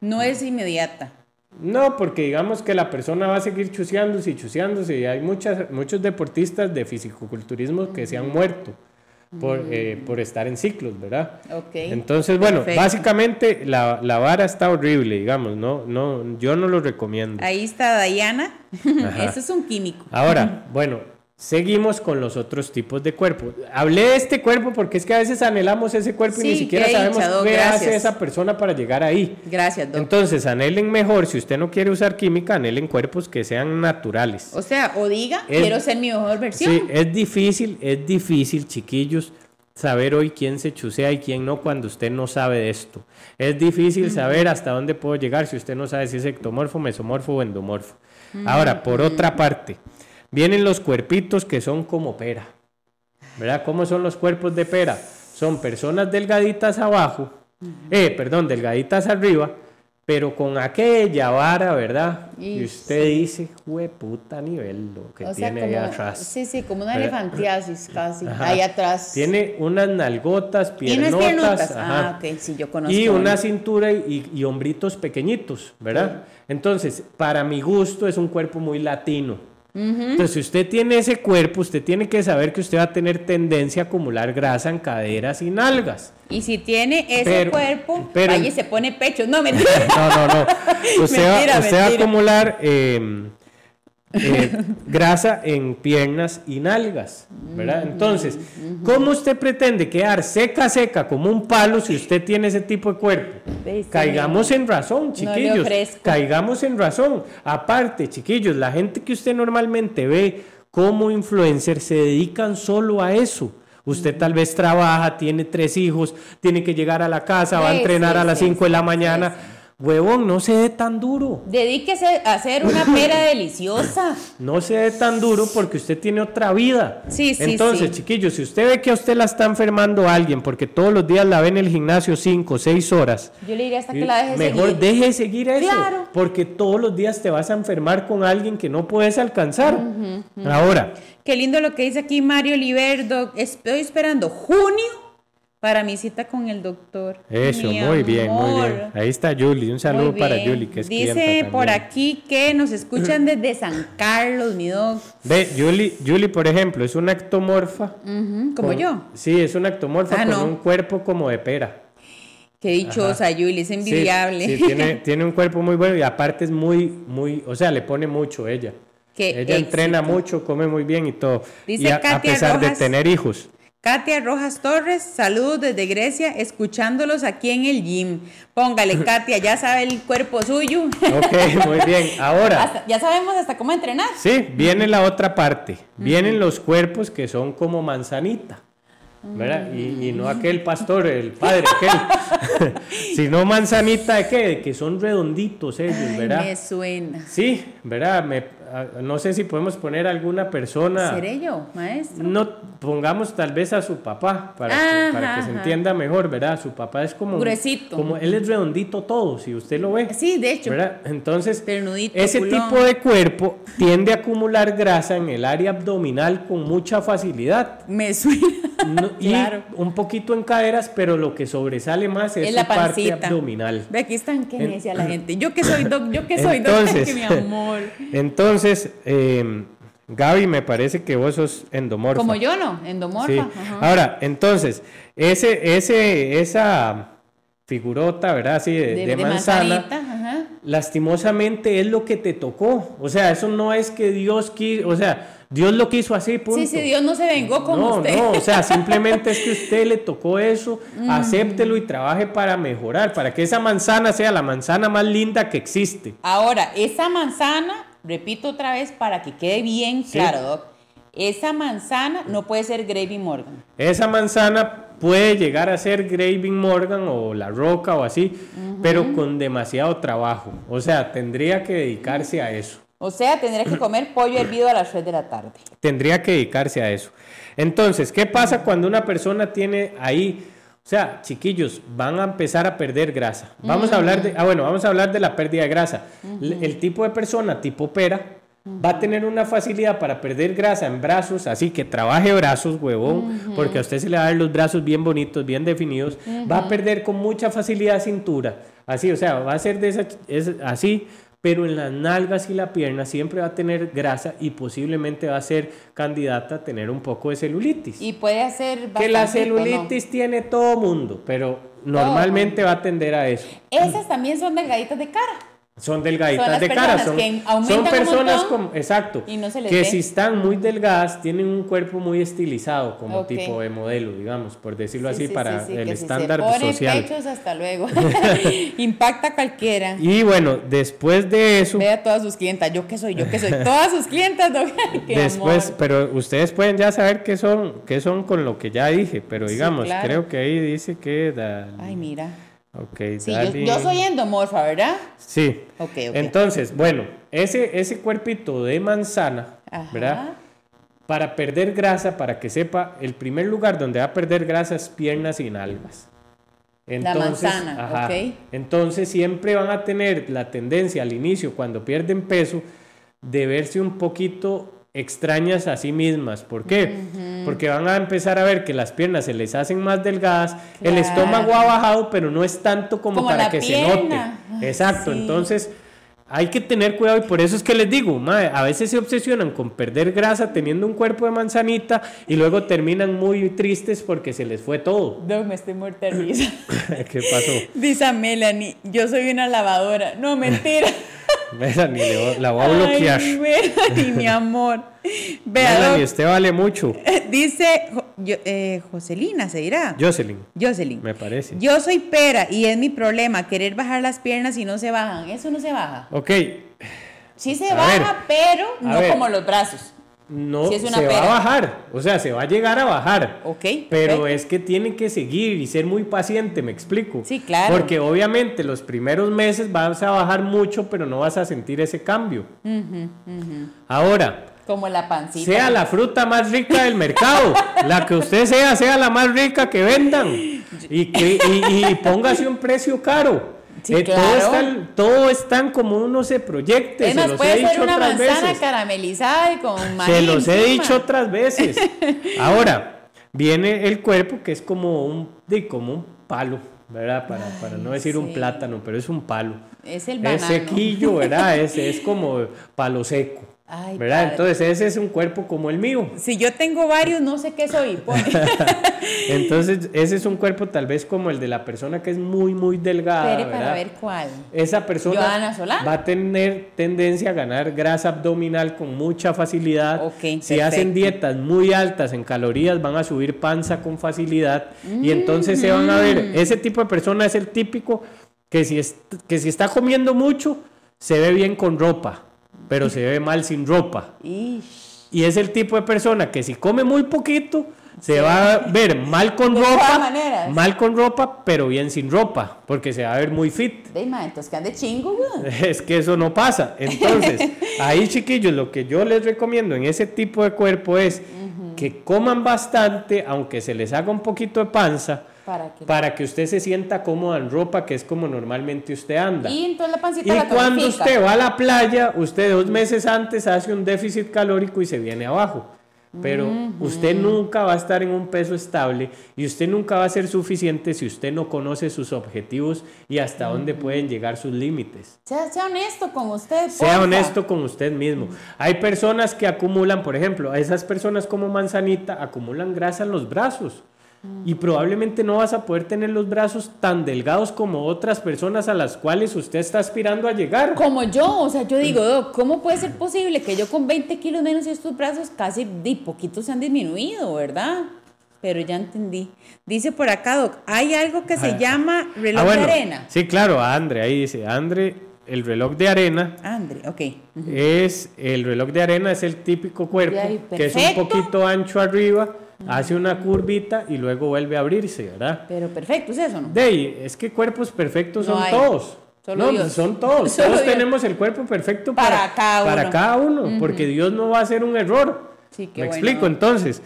No es inmediata. No, porque digamos que la persona va a seguir chuceándose y chuceándose y hay muchas, muchos deportistas de fisicoculturismo que se han muerto por, eh, por estar en ciclos, ¿verdad? Ok. Entonces, bueno, Perfecto. básicamente la, la vara está horrible, digamos, no, no, yo no lo recomiendo. Ahí está Dayana. Eso es un químico. Ahora, bueno, seguimos con los otros tipos de cuerpo. Hablé de este cuerpo porque es que a veces anhelamos ese cuerpo y ni siquiera sabemos qué hace esa persona para llegar ahí. Gracias, Doc. Entonces, anhelen mejor, si usted no quiere usar química, anhelen cuerpos que sean naturales. o sea, o diga, Es- quiero ser mi mejor versión. Sí, es difícil, es difícil, chiquillos, saber hoy quién se chusea y quién no cuando usted no sabe de esto. Es difícil saber hasta dónde puedo llegar si usted no sabe si es ectomorfo, mesomorfo o endomorfo. Ahora, por otra parte, vienen los cuerpitos que son como pera. ¿Verdad? ¿Cómo son los cuerpos de pera? Son personas delgaditas abajo, eh, perdón, delgaditas arriba, pero con aquella vara, ¿verdad? Y Y usted dice, puta nivel lo que o sea, tiene como, ahí atrás. sí, sí, como una ¿Verdad? elefantiasis casi, Ajá. ahí atrás. Tiene unas nalgotas, piernotas, piernotas. ajá, Ah, ok, sí, yo conozco. y una cintura y, y hombritos pequeñitos, ¿verdad? Entonces, para mi gusto es un cuerpo muy latino. Entonces, si usted tiene ese cuerpo, usted tiene que saber que usted va a tener tendencia a acumular grasa en caderas y nalgas. Y si tiene ese Pero- cuerpo, pero- vaya y se pone pecho. No, mentira. No, no, no. Usted, Mentira, va, usted va a acumular eh, eh, grasa en piernas y nalgas, ¿verdad? Entonces, ¿cómo usted pretende quedar seca, seca como un palo si usted tiene ese tipo de cuerpo? Sí, Caigamos en razón, chiquillos. Caigamos en razón. Aparte, chiquillos, la gente que usted normalmente ve como influencer se dedican solo a eso. Usted tal vez trabaja, tiene tres hijos, tiene que llegar a la casa, va a entrenar sí, a las sí, 5 de la mañana. Huevón, no se dé tan duro. Dedíquese a hacer una pera deliciosa. No se dé tan duro porque usted tiene otra vida. Sí, sí, Entonces, sí. chiquillos, si usted ve que a usted la está enfermando alguien porque todos los días la ve en el gimnasio 5 o 6 horas, Yo le diría hasta que la deje Mejor seguir. deje de seguir eso, Claro. porque todos los días te vas a enfermar con alguien que no puedes alcanzar. Ahora, Qué lindo lo que dice aquí Mario Liberdo. Estoy esperando junio para mi cita con el doctor. eso, Mi muy bien, muy bien. Ahí está Julie, un saludo para. Julie, que es Dice por aquí que nos escuchan desde San Carlos, mi doc. Ve, Julie, Julie, por ejemplo, es una ectomorfa. Ujú, Como con- yo. Sí, es una ectomorfa Ah, con no. un cuerpo como de pera. Qué dichosa, Yuli, es Sí, envidiable. Sí, tiene, tiene un cuerpo muy bueno y aparte es muy, muy, o sea, le pone mucho ella. Qué ella entrena mucho, come muy bien y todo. Dice y a, a Katia pesar Rojas. de tener hijos. Katia Rojas Torres, saludos desde Grecia, escuchándolos aquí en el gym. Póngale, Katia, ya sabe el cuerpo suyo. Ok, muy bien. Ahora, Hasta- ya sabemos hasta cómo entrenar. sí, viene la otra parte. Vienen los cuerpos que son como manzanita. ¿verdad? Y, y no aquel pastor, el padre, aquel, sino manzanita de qué, que son redonditos ellos, Ay, ¿verdad? me suena. Sí, ¿verdad? Me- no sé si podemos poner alguna persona. ¿Seré yo, maestro? No, pongamos tal vez a su papá para, que, para que se entienda mejor, ¿verdad? Su papá es como... Gruesito. Como él es redondito todo, si usted lo ve. Sí, de hecho. ¿verdad? Entonces, ese culón. tipo de cuerpo tiende a acumular grasa en el área abdominal con mucha facilidad. Me suena. No- y Claro. un poquito en caderas, pero lo que sobresale más es, Es su la parte pancita. abdominal. Ve, aquí están que necia la gente. Yo que soy doc, yo que soy doc, Entonces, que mi amor. entonces eh, Gaby, me parece que vos sos endomorfa. Como yo no, endomorfa. Sí. Ahora, entonces, ese, ese, esa figurota, ¿verdad? Así de, de, de manzana, ajá. lastimosamente es lo que te tocó. O sea, eso no es que Dios quiso, o sea, Dios lo quiso así, punto. Sí, sí, Dios no se vengó como no, usted. no, o sea, simplemente es que usted le tocó eso, acéptelo y trabaje para mejorar, para que esa manzana sea la manzana más linda que existe. Ahora, esa manzana, repito otra vez para que quede bien Sí. claro, Doc. Esa manzana no puede ser Gravy Morgan. Esa manzana puede llegar a ser Graving Morgan o La Roca o así, pero con demasiado trabajo. O sea, tendría que dedicarse a eso. O sea, tendré que comer pollo hervido a las 3 de la tarde. Tendría que dedicarse a eso. Entonces, ¿qué pasa cuando una persona tiene ahí, o sea, chiquillos, van a empezar a perder grasa? Vamos a hablar de, ah, bueno, vamos a hablar de la pérdida de grasa. El tipo de persona tipo pera va a tener una facilidad para perder grasa en brazos, así que trabaje brazos, huevón, porque a usted se le va a dar los brazos bien bonitos, bien definidos, va a perder con mucha facilidad cintura, así, o sea, va a ser de esa, es así, pero en las nalgas y la pierna siempre va a tener grasa y posiblemente va a ser candidata a tener un poco de celulitis. Y puede hacer que la celulitis tiene todo mundo, pero normalmente va a tender a eso. Esas también son delgaditas de cara. Son delgaditas Son de cara, son, son personas como, exacto, no que ve. si están muy delgadas tienen un cuerpo muy estilizado como tipo de modelo, digamos, por decirlo Sí, así, sí, para sí, el que si estándar se social. pechos, hasta luego. Impacta a cualquiera. Y bueno, después de eso, Vea a todas sus clientas. Yo que soy, yo que soy. Todas sus clientas, Después, amor. pero ustedes pueden ya saber qué son, qué son con lo que ya dije, pero digamos, claro. creo que ahí dice que da- Ay, mira. Ok, Sí, yo, soy endomorfa, ¿verdad? Sí. Ok, ok. Entonces, bueno, ese, ese cuerpito de manzana, Ajá. ¿verdad? Para perder grasa, para que sepa, el primer lugar donde va a perder grasa es piernas y nalgas. manzana, ok. Entonces siempre van a tener la tendencia al inicio, cuando pierden peso, de verse un poquito extrañas a sí mismas. ¿Por qué? Porque van a empezar a ver que las piernas se les hacen más delgadas, el estómago ha bajado, pero no es tanto como, Como para que se note. Exacto, sí. entonces hay que tener cuidado y por eso es que les digo, a veces se obsesionan con perder grasa teniendo un cuerpo de manzanita y luego terminan muy tristes porque se les fue todo. Doc, me estoy muerta risa. ¿Qué pasó? Dice a Melanie, yo soy una lavadora. No, mentira. Melanie, le la voy a bloquear. Ay, Melanie, mi amor. Vea, Melanie, usted vale mucho. dice Jo- yo- eh, Joselina, ¿se dirá? Jocelyn, Jocelyn. me parece. Yo soy pera y es mi problema querer bajar las piernas y no se bajan. Eso no se baja. Ok, Sí se A baja, pero no ver. como los brazos. No Si se va a bajar, o sea, se va a llegar a bajar. Ok. Pero es que tiene que seguir y ser muy paciente, me explico. Sí, claro. Porque obviamente los primeros meses vas a bajar mucho, pero no vas a sentir ese cambio. Ahora, Como la pancita. sea la fruta más rica del mercado, la que usted sea, sea la más rica que vendan. Y, que, y, y póngase un precio caro. Sí, Eh, todo, claro. está, todo están como uno se proyecte. Es se los he puede ser dicho una otras manzana veces. caramelizada y con maíz Se los he dicho otras veces. Ahora, viene el cuerpo que es como un, de, como un palo, ¿verdad? Para, para no decir un plátano, pero es un palo. Es el Es banano. sequillo, ¿verdad? Es, es como palo seco. Ay, ¿Verdad? padre. Entonces ese es un cuerpo como el mío. Si yo tengo varios, no sé qué soy. Entonces ese es un cuerpo tal vez como el de la persona que es muy, muy delgada. Espere para ver cuál. Esa persona va a tener tendencia a ganar grasa abdominal con mucha facilidad. Si perfecto. hacen dietas muy altas en calorías, van a subir panza con facilidad. Y entonces se van a ver, Mm. ese tipo de persona es el típico que si, es- que si está comiendo mucho, se ve bien con ropa, pero se ve mal sin ropa. Ish. Y es el tipo de persona que si come muy poquito, se va a ver mal con De ropa, mal con ropa, pero bien sin ropa, porque se va a ver muy fit. De ma, entonces que ande chingo, güey. Es que eso no pasa. Entonces, ahí chiquillos, lo que yo les recomiendo en ese tipo de cuerpo es que coman bastante, aunque se les haga un poquito de panza, Para que. para que usted se sienta cómodo en ropa, que es como normalmente usted anda. Y entonces la pancita Y la cuando usted va a la playa, usted dos meses antes hace un déficit calórico y se viene abajo. Pero usted nunca va a estar en un peso estable y usted nunca va a ser suficiente si usted no conoce sus objetivos y hasta dónde pueden llegar sus límites. Sea, sea honesto con usted. Sea porfa. honesto con usted mismo. Hay personas que acumulan, por ejemplo, a esas personas como Manzanita acumulan grasa en los brazos. Y probablemente no vas a poder tener los brazos tan delgados como otras personas a las cuales usted está aspirando a llegar. Como yo, o sea, yo digo, Doc, ¿cómo puede ser posible que yo con 20 kilos menos y estos brazos casi de poquitos se han disminuido, verdad? Pero ya entendí. Dice por acá, Doc, hay algo que se Ah. llama reloj Ah, bueno, de arena. Sí, claro, Andre, ahí dice, Andre, el reloj de arena Andre, ok. es, el reloj de arena es el típico cuerpo, que es un poquito ancho arriba, hace una curvita y luego vuelve a abrirse, ¿verdad? Pero perfecto, ¿es eso no? De ahí, es que cuerpos perfectos No son hay. todos. Solo no, Dios. son todos. Solo todos Dios. tenemos el cuerpo perfecto Para para, cada para uno. cada uno, porque Dios no va a hacer un error. Sí, Me bueno. explico, entonces,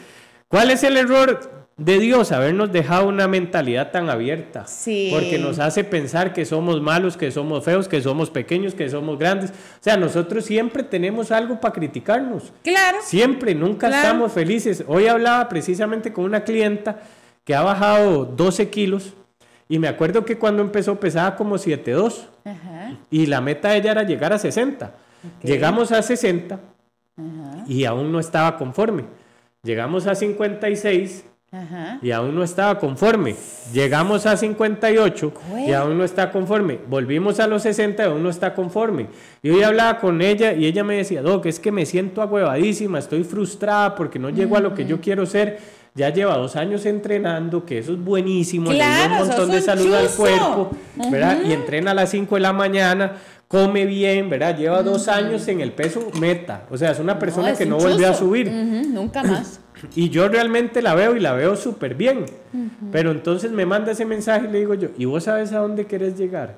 ¿cuál es el error de Dios? Habernos dejado una mentalidad tan abierta. Sí. Porque nos hace pensar que somos malos, que somos feos, que somos pequeños, que somos grandes. O sea, nosotros siempre tenemos algo para criticarnos. Claro. Siempre, nunca Claro. estamos felices. Hoy hablaba precisamente con una clienta que ha bajado 12 kilos y me acuerdo que cuando empezó pesaba como 7,2 Ajá, y la meta de ella era llegar a 60. Llegamos a 60 ajá, y aún no estaba conforme. Llegamos a 56 ajá. y aún no estaba conforme. Llegamos a 58 y ¿Qué? aún no está conforme. Volvimos a los 60 y aún no está conforme. Y hoy hablaba con ella y ella me decía, Doc, es que me siento agüevadísima, estoy frustrada porque no llego a lo que yo quiero ser. Ya lleva dos años entrenando, que eso es buenísimo, le dio Claro, un montón de salud al cuerpo, ¿verdad? Y entrena a las 5 de la mañana, come bien, ¿verdad? Lleva dos años en el peso meta. O sea, es una persona es que no volvió a subir. Nunca más. Y yo realmente la veo y la veo súper bien. Pero entonces me manda ese mensaje y le digo yo, ¿y vos sabes a dónde querés llegar?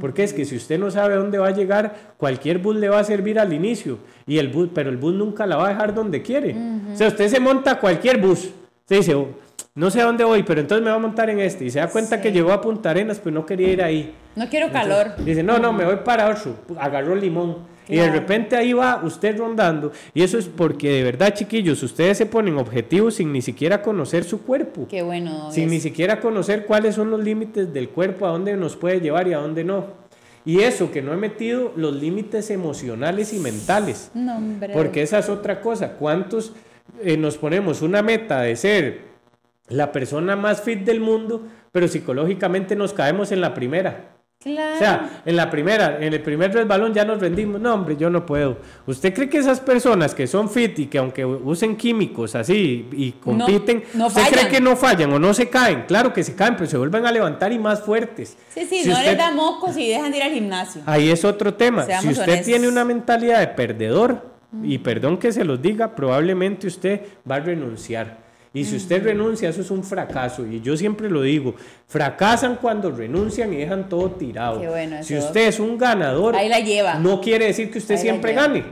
Porque es que si usted no sabe a dónde va a llegar, cualquier bus le va a servir al inicio. Y el bus, pero el bus nunca la va a dejar donde quiere. O sea, usted se monta a cualquier bus. Usted dice, "Oh, no sé a dónde voy, pero entonces me voy a montar en este. Y se da cuenta Sí. que llegó a Punta Arenas, pues no quería ir ahí. No quiero calor. Dice, no, no, me voy para otro. Agarró limón. Y de repente ahí va usted rondando. Y eso es porque de verdad, chiquillos, ustedes se ponen objetivos sin ni siquiera conocer su cuerpo. Qué bueno. Sin es. ni siquiera conocer cuáles son los límites del cuerpo, a dónde nos puede llevar y a dónde no. Y eso, que no he metido los límites emocionales y mentales. No, hombre. Porque esa es otra cosa. ¿Cuántos eh, nos ponemos una meta de ser la persona más fit del mundo, pero psicológicamente nos caemos en la primera? Claro. O sea, en la primera, en el primer resbalón ya nos rendimos. No, hombre, yo no puedo. ¿Usted cree que esas personas que son fit y que aunque usen químicos así y compiten, no ¿usted fallan. cree que no fallan o no se caen? Claro que se caen, pero se vuelven a levantar y más fuertes. sí, sí, Si no usted- les da mocos y dejan de ir al gimnasio. Ahí es otro tema. Seamos si usted honestos. tiene una mentalidad de perdedor, y perdón que se los diga, probablemente usted va a renunciar. Y si usted renuncia, eso es un fracaso. Y yo siempre lo digo, fracasan cuando renuncian y dejan todo tirado. Qué bueno si usted es un ganador, Ahí la lleva. no quiere decir que usted Ahí siempre gane.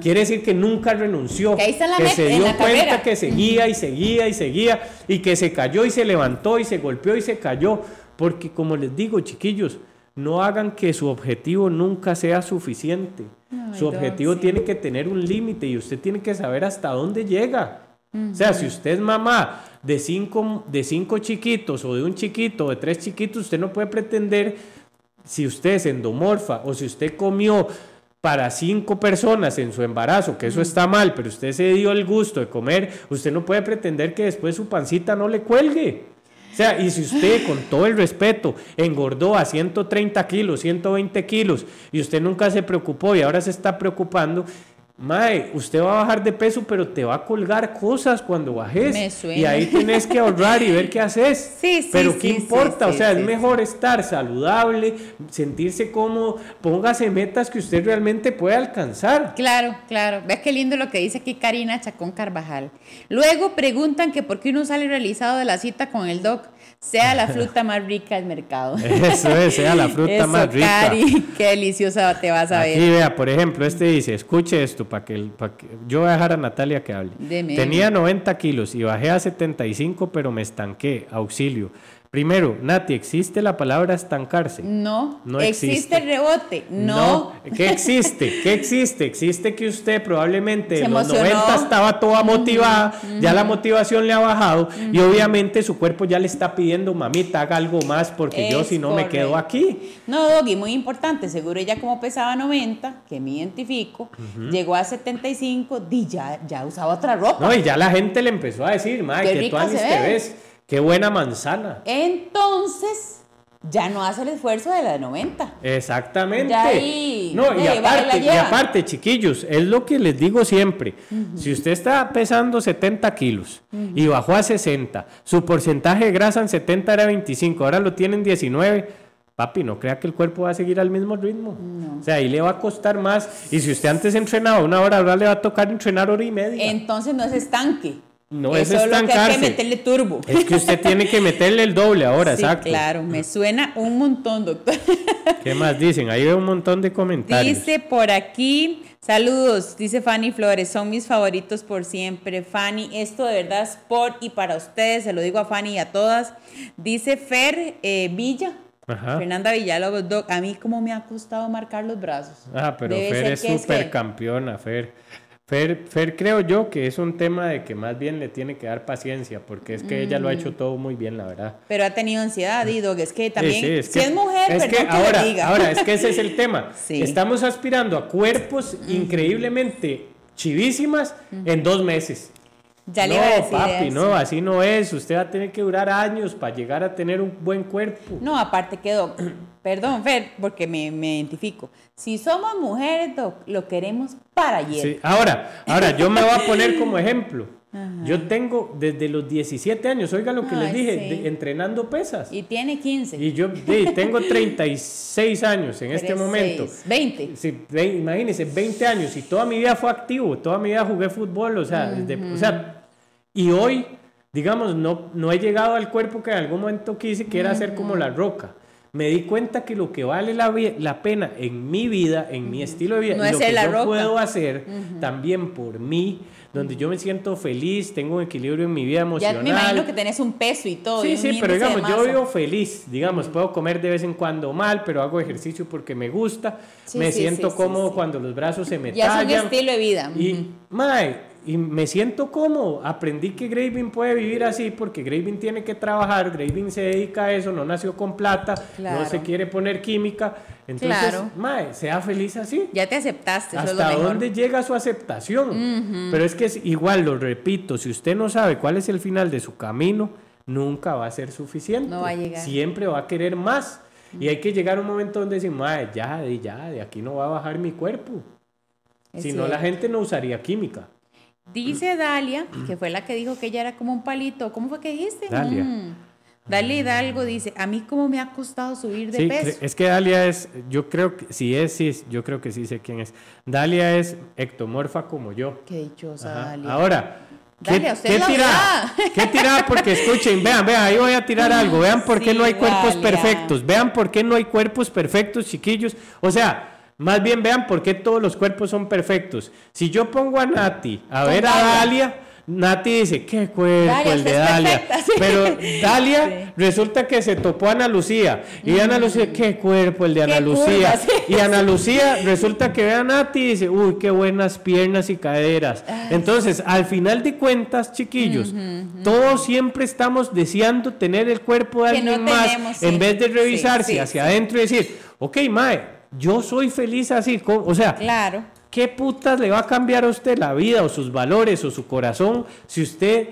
Quiere decir que nunca renunció. Que ahí está en la que meta- se dio cuenta carrera. que seguía y seguía y seguía. Y que se cayó y se levantó y se golpeó y se cayó. Porque como les digo, chiquillos, no hagan que su objetivo nunca sea suficiente. Su objetivo sí. tiene que tener un límite y usted tiene que saber hasta dónde llega. O sea, si usted es mamá de cinco, de cinco chiquitos o de un chiquito o de tres chiquitos, usted no puede pretender, si usted es endomorfa o si usted comió para cinco personas en su embarazo, que eso está mal, pero usted se dio el gusto de comer, usted no puede pretender que después su pancita no le cuelgue. O sea, y si usted, con todo el respeto, engordó a 130 kilos, 120 kilos, y usted nunca se preocupó y ahora se está preocupando, Mae, usted va a bajar de peso, pero te va a colgar cosas cuando bajes. Me suena. Y ahí tenés que ahorrar y ver qué haces. Sí, sí, Pero qué sí, importa, o sea, es mejor estar saludable, sentirse cómodo, póngase metas que usted realmente puede alcanzar. Claro, claro. Ve qué lindo lo que dice aquí Karina Chacón Carvajal. Luego preguntan que por qué uno sale realizado de la cita con el doc, sea la fruta más rica del mercado. Eso es, sea la fruta Eso, más rica. Cari, qué deliciosa te vas a Aquí ver. vea, por ejemplo, este dice, escuche esto para que, pa' que- yo voy a dejar a Natalia que hable. Deme. Tenía 90 kilos y bajé a 75, pero me estanqué. Auxilio. Primero, Nati, ¿existe la palabra estancarse? No, No existe. existe. el rebote. No. ¿Qué existe? ¿Qué existe? Existe que usted probablemente Se en los emocionó. 90 estaba toda motivada, ya la motivación le ha bajado y obviamente su cuerpo ya le está pidiendo, mamita, haga algo más porque yo si no me quedo aquí. No, Doggy, muy importante. Seguro ella como pesaba 90, que me identifico, llegó a 75, di ya, ya usaba otra ropa. No, y ya la gente le empezó a decir, madre, que tú se te ve". ves, qué buena manzana. Entonces, ya no hace el esfuerzo de la de 90. Exactamente. Ya ahí, no, y aparte, y aparte, chiquillos, es lo que les digo siempre. Si usted está pesando 70 kilos y bajó a 60, su porcentaje de grasa en 70 era 25, ahora lo tienen 19. Papi, no crea que el cuerpo va a seguir al mismo ritmo. O sea, ahí le va a costar más. Y si usted antes entrenaba una hora, ahora le va a tocar entrenar hora y media. Entonces no es estanque. No es Eso es lo que hay que estancarse. meterle turbo. Es que usted tiene que meterle el doble ahora, sí, exacto. claro, me suena un montón, doctor. ¿Qué más dicen? Ahí veo un montón de comentarios. Dice por aquí, saludos, dice Fanny Flores, son mis favoritos por siempre. Fanny, esto de verdad es por y para ustedes, se lo digo a Fanny y a todas. Dice Fer eh, Villa, Ajá. Fernanda Villalobos, doc, a mí como me ha costado marcar los brazos. Ah, pero Debe Fer es súper campeona, Fer. Fer. Fer creo yo que es un tema de que más bien le tiene que dar paciencia, porque es que ella lo ha Mm. hecho todo muy bien, la verdad. Pero ha tenido ansiedad, y doc, es que también, Sí, sí, es si que- es mujer, es perdón que ahora, diga. ahora, es que ese es el tema. Sí. Estamos aspirando a cuerpos increíblemente chivísimas en dos meses. Ya le no, iba a decir papi, no, así no es. Usted va a tener que durar años para llegar a tener un buen cuerpo. No, aparte que, Doc, perdón, Fer, porque me, me identifico. Si somos mujeres, Doc, lo queremos para ayer. Sí, Ahora, ahora yo me voy a poner como ejemplo. Yo tengo desde los 17 años, oiga lo que les dije, sí. de- entrenando pesas. Y tiene 15. Y yo sí, tengo 36 años en este momento. seis, 20. Sí, ve- imagínense, 20 años y toda mi vida fue activo, toda mi vida jugué fútbol, o sea, desde- o sea, y hoy, digamos, no, no he llegado al cuerpo que en algún momento quise, que era ser como la roca. Me di cuenta que lo que vale la, la pena en mi vida, en mi estilo de vida, No y es lo que yo roca. puedo hacer también por mí, donde yo me siento feliz, tengo un equilibrio en mi vida Ya emocional. me imagino que tenés un peso y todo. y Sí, un sí, pero digamos, yo vivo feliz, digamos, puedo comer de vez en cuando mal, pero hago ejercicio porque me gusta, Sí, me sí, siento sí, cómodo cuando los brazos se me Ya es un tallan. estilo de vida. Y, mae, y me siento cómodo, aprendí que Graving puede vivir así porque Graving tiene que trabajar, Graving se dedica a eso, no nació con plata, no se quiere poner química, entonces, Claro. mae, sea feliz así. Ya te aceptaste, eso es lo ¿Hasta mejor. dónde llega su aceptación? Pero es que es igual, lo repito, si usted no sabe cuál es el final de su camino, nunca va a ser suficiente. No va a llegar. Siempre va a querer más. Y hay que llegar a un momento donde decir, "Mae, ya, ya, de aquí no va a bajar mi cuerpo. Si no, la gente no usaría química. Dice Dalia, que fue la que dijo que ella era como un palito. ¿Cómo fue que dijiste? Dalia. Mm. Dalia Hidalgo dice, a mí cómo me ha costado subir de Sí, peso. es que Dalia es, yo creo que, si es, sí, yo creo que sí sé quién es. Dalia es ectomorfa como yo. Qué dichosa Ajá. Dalia. Ahora, ¿qué, Dalia, usted qué verdad. ¿Qué tirada? Porque escuchen, vean, vean, ahí voy a tirar algo. Vean por qué no hay cuerpos Dalia. perfectos. Vean por qué no hay cuerpos perfectos, chiquillos. O sea, más bien vean por qué todos los cuerpos son perfectos. Si yo pongo a Nati a ver a Dalia. Nati dice, qué cuerpo Dalia, el de Dalia. perfecta, sí. Pero Dalia Sí. resulta que se topó a Ana Lucía. Y Ana Lucía, qué cuerpo el de Ana curva, Lucía. sí. Y Ana Lucía resulta que ve a Nati y dice, uy, qué buenas piernas y caderas. Entonces, al final de cuentas, chiquillos, todos siempre estamos deseando tener el cuerpo de Que no alguien más tenemos, en vez de revisarse hacia adentro y decir, ok, Mae, yo soy feliz así. O sea, Claro. ¿qué putas le va a cambiar a usted la vida o sus valores o su corazón si usted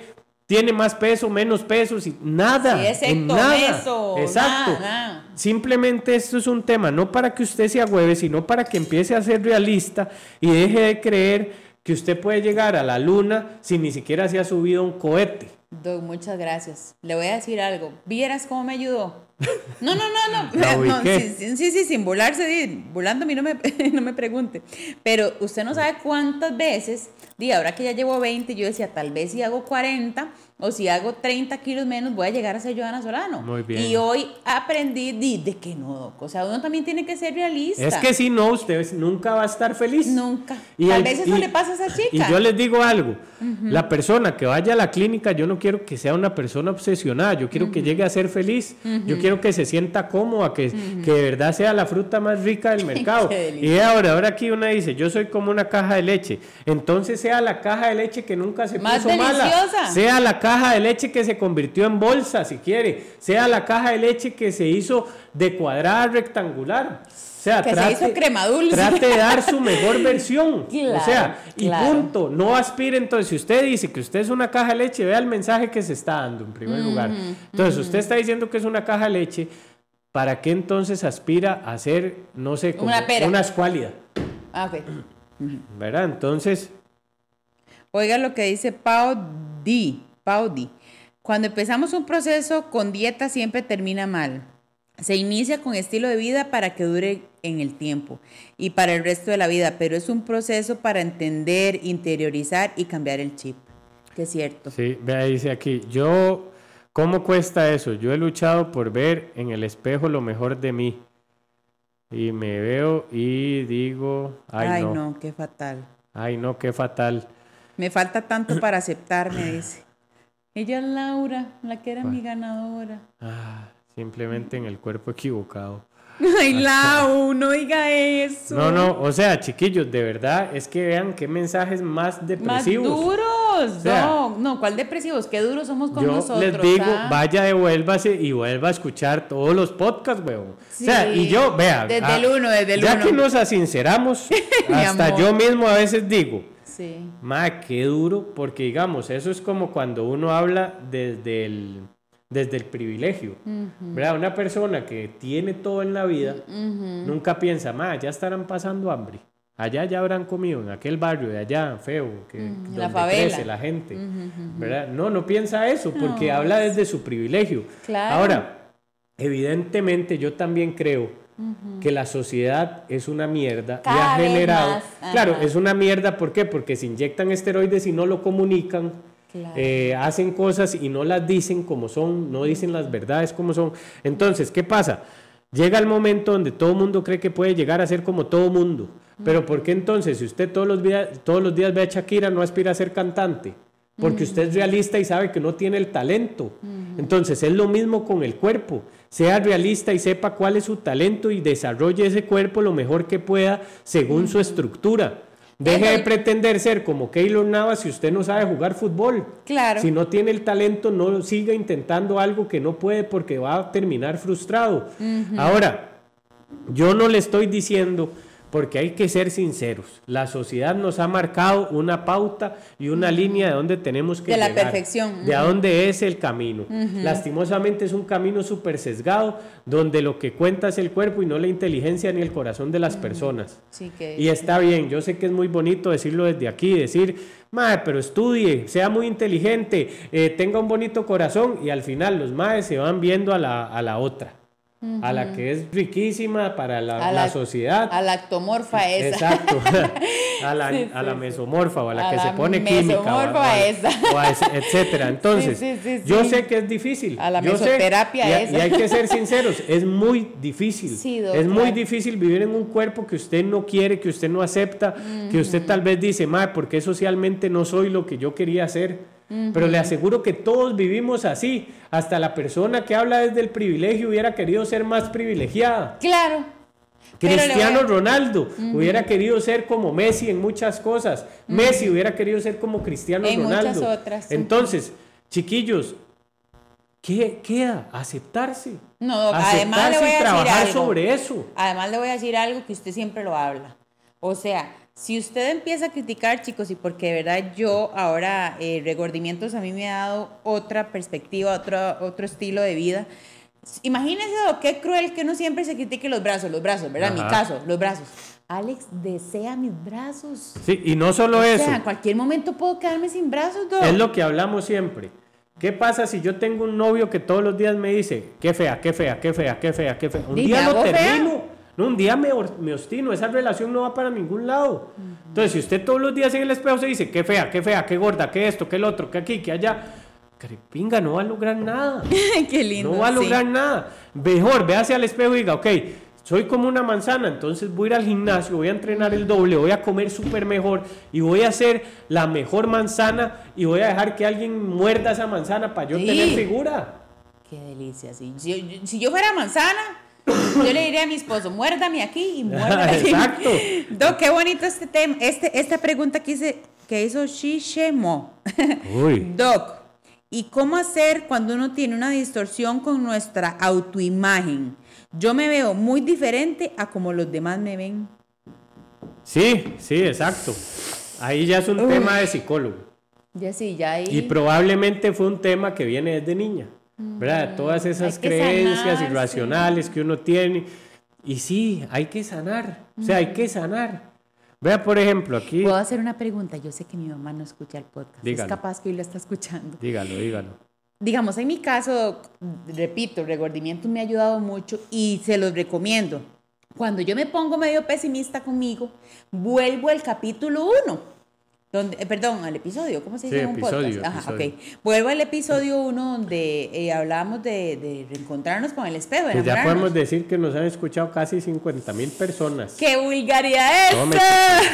tiene más peso, menos peso, si, nada. Sí, excepto en nada. eso, Exacto. nada, nada. Simplemente esto es un tema, no para que usted se agüeve, sino para que empiece a ser realista y deje de creer que usted puede llegar a la luna si ni siquiera se ha subido un cohete. Doc, muchas gracias. Le voy a decir algo. ¿Vieras cómo me ayudó? No, no, no, no. No sí, sí, sí, sin burlarse, di, burlándome, no me, no me pregunte. Pero usted no sabe cuántas veces, di, ahora que ya llevo 20, yo decía, tal vez si hago 40 o si hago 30 kilos menos, voy a llegar a ser Joana Solano. Muy bien. Y hoy aprendí di, de que no, Doc. O sea, uno también tiene que ser realista. Es que si no, usted nunca va a estar feliz. Nunca. Y tal el- vez eso y- le pasa a esa chica. Y yo les digo algo, la persona que vaya a la clínica, yo no quiero que sea una persona obsesionada, yo quiero que llegue a ser feliz, yo quiero que se sienta cómoda, que, que de verdad sea la fruta más rica del mercado. Y ahora, ahora aquí una dice, yo soy como una caja de leche, entonces sea la caja de leche que nunca se Más puso mala, sea la caja de leche que se convirtió en bolsa, si quiere, sea la caja de leche que se hizo de cuadrada rectangular. O sea, Que se hizo crema dulce. Trate de dar su mejor versión. Claro, o sea, y claro. punto. No aspire entonces. Si usted dice que usted es una caja de leche, vea el mensaje que se está dando en primer lugar. Entonces, usted está diciendo que es una caja de leche. ¿Para qué entonces aspira a ser, no sé, como Una pera. una escuálida? Ah, ok. ¿Verdad? Entonces, Oiga lo que dice Pau Di. Pau Di. Cuando empezamos un proceso con dieta siempre termina mal. Se inicia con estilo de vida para que dure en el tiempo y para el resto de la vida, pero es un proceso para entender, interiorizar y cambiar el chip. Que es cierto. sí, vea, dice aquí, yo, ¿cómo cuesta eso? Yo he luchado por ver en el espejo lo mejor de mí. Y me veo y digo, ay, Ay, no. no, qué fatal. ay no, qué fatal. Me falta tanto para aceptarme, dice. Ella es Laura, la que era mi ganadora. Ah, simplemente en el cuerpo equivocado. Ay, Lau, no diga eso. No, no, o sea, chiquillos, de verdad, es que vean qué mensajes más Más depresivos. duros. sea, no, no, ¿cuál depresivos? Qué duros somos con Yo nosotros. les digo, ah. vaya, devuélvase y vuelva a escuchar todos los podcasts, weón. O sea, Sí, y yo, vea. desde ah, el uno, desde el ya uno. que nos asinceramos, hasta yo mismo a veces digo, Sí. ma, qué duro, porque digamos, eso es como cuando uno habla desde el, desde el privilegio, ¿verdad? Una persona que tiene todo en la vida, nunca piensa, ma, ya estarán pasando hambre. Allá ya habrán comido, en aquel barrio de allá, feo, que donde la crece la gente, ¿verdad? No, no piensa eso, porque No. habla desde su privilegio. Claro. Ahora, evidentemente yo también creo que la sociedad es una mierda Cada y ha generado, más, claro, es una mierda, ¿por qué? Porque se inyectan esteroides y no lo comunican, Claro. eh, hacen cosas y no las dicen como son, no dicen las verdades como son. Entonces, ¿qué pasa? Llega el momento donde todo el mundo cree que puede llegar a ser como todo mundo. Pero ¿por qué entonces, si usted todos los, días, todos los días ve a Shakira, no aspira a ser cantante? Porque usted es realista y sabe que no tiene el talento. Entonces, es lo mismo con el cuerpo. Sea realista y sepa cuál es su talento y desarrolle ese cuerpo lo mejor que pueda según su estructura. Deje de pretender ser como Keylor Navas si usted no sabe jugar fútbol. Claro. Si no tiene el talento, no siga intentando algo que no puede porque va a terminar frustrado. Ahora, yo no le estoy diciendo, porque hay que ser sinceros, la sociedad nos ha marcado una pauta y una línea de donde tenemos que De la llegar, perfección. De a dónde es el camino. Lastimosamente es un camino súper sesgado, donde lo que cuenta es el cuerpo y no la inteligencia ni el corazón de las personas. Sí, que Y está bien, yo sé que es muy bonito decirlo desde aquí, decir, mae, pero estudie, sea muy inteligente, eh, tenga un bonito corazón y al final los maes se van viendo a la, a la otra, a la que es riquísima para la, A la la- sociedad. A la ectomorfa esa. Exacto, a la, Sí, a la mesomorfa o a la A que se pone química. o a- esa. o a ese- etcétera. Entonces, Sí, sí, sí, yo sé que es difícil. A la yo sé, mesoterapia y, a- esa. y hay que ser sinceros, es muy difícil. Es muy difícil vivir en un cuerpo que usted no quiere, que usted no acepta, que usted tal vez dice, madre, porque socialmente no soy lo que yo quería ser. Pero le aseguro que todos vivimos así. Hasta la persona que habla desde el privilegio hubiera querido ser más privilegiada. Claro. Cristiano a- Ronaldo hubiera querido ser como Messi en muchas cosas. Messi hubiera querido ser como Cristiano En muchas Ronaldo. otras, sí. Entonces, chiquillos, ¿qué queda? Aceptarse. No, además le Aceptarse voy a y decir trabajar algo. sobre eso. Además le voy a decir algo que usted siempre lo habla. O sea, si usted empieza a criticar, chicos, y porque de verdad yo ahora, eh, regordimientos a mí me ha dado otra perspectiva, otro, otro estilo de vida. Imagínense lo qué cruel que uno siempre se critique los brazos, los brazos, ¿verdad? En mi caso, los brazos. Alex desea mis brazos. Sí, y no solo O eso. sea, en cualquier momento puedo quedarme sin brazos, Doc. Es lo que hablamos siempre. ¿Qué pasa si yo tengo un novio que todos los días me dice, qué fea, qué fea, qué fea, qué fea, qué fea? Un Di, día ¿me lo hago fea? No, un día me, me obstino. Esa relación no va para ningún lado. Entonces, si usted todos los días en el espejo se dice, qué fea, qué fea, qué gorda, qué esto, qué el otro, qué aquí, qué allá, caripinga, no va a lograr nada. Qué lindo. No va a sí. lograr nada. Mejor, véase al espejo y diga, ok, soy como una manzana, entonces voy a ir al gimnasio, voy a entrenar el doble, voy a comer súper mejor y voy a ser la mejor manzana y voy a dejar que alguien muerda esa manzana para yo Sí. tener figura. Qué delicia, sí. Si yo fuera manzana, yo le diría a mi esposo, muérdame aquí y muérdame aquí. Exacto. Doc, qué bonito este tema, este, esta pregunta que, hice, que hizo Shishemo. Uy. Doc, ¿y cómo hacer cuando uno tiene una distorsión con nuestra autoimagen? Yo me veo muy diferente a como los demás me ven. Sí, sí, exacto. Ahí ya es un tema de psicólogo. Ya sí, ya ahí. Y probablemente fue un tema que viene desde niña, ¿verdad? Todas esas creencias irracionales que uno tiene. Y sí, hay que sanar. O sea, hay que sanar. Vea, por ejemplo, aquí. Puedo hacer una pregunta. Yo sé que mi mamá no escucha el podcast. Dígalo. Es capaz que hoy lo está escuchando. Dígalo, dígalo. Digamos, en mi caso, repito, el regordimiento me ha ayudado mucho y se los recomiendo. Cuando yo me pongo medio pesimista conmigo, vuelvo al capítulo 1. Donde, eh, perdón, al episodio, ¿cómo se Sí, dice en un episodio, podcast? Ajá, episodio. ok. Vuelvo al episodio 1 donde eh, hablamos de, de reencontrarnos con el espejo. Pues ya podemos decir que nos han escuchado casi 50 mil personas. ¡Qué vulgaridad es Tome,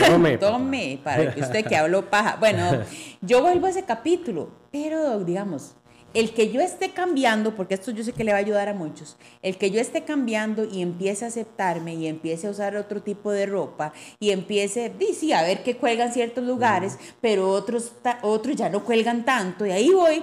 tome. Tome, para que usted que habló paja. Bueno, yo vuelvo a ese capítulo, pero digamos, el que yo esté cambiando, porque esto yo sé que le va a ayudar a muchos, el que yo esté cambiando y empiece a aceptarme y empiece a usar otro tipo de ropa y empiece, sí, a ver que cuelgan ciertos lugares, pero otros, otros ya no cuelgan tanto y ahí voy.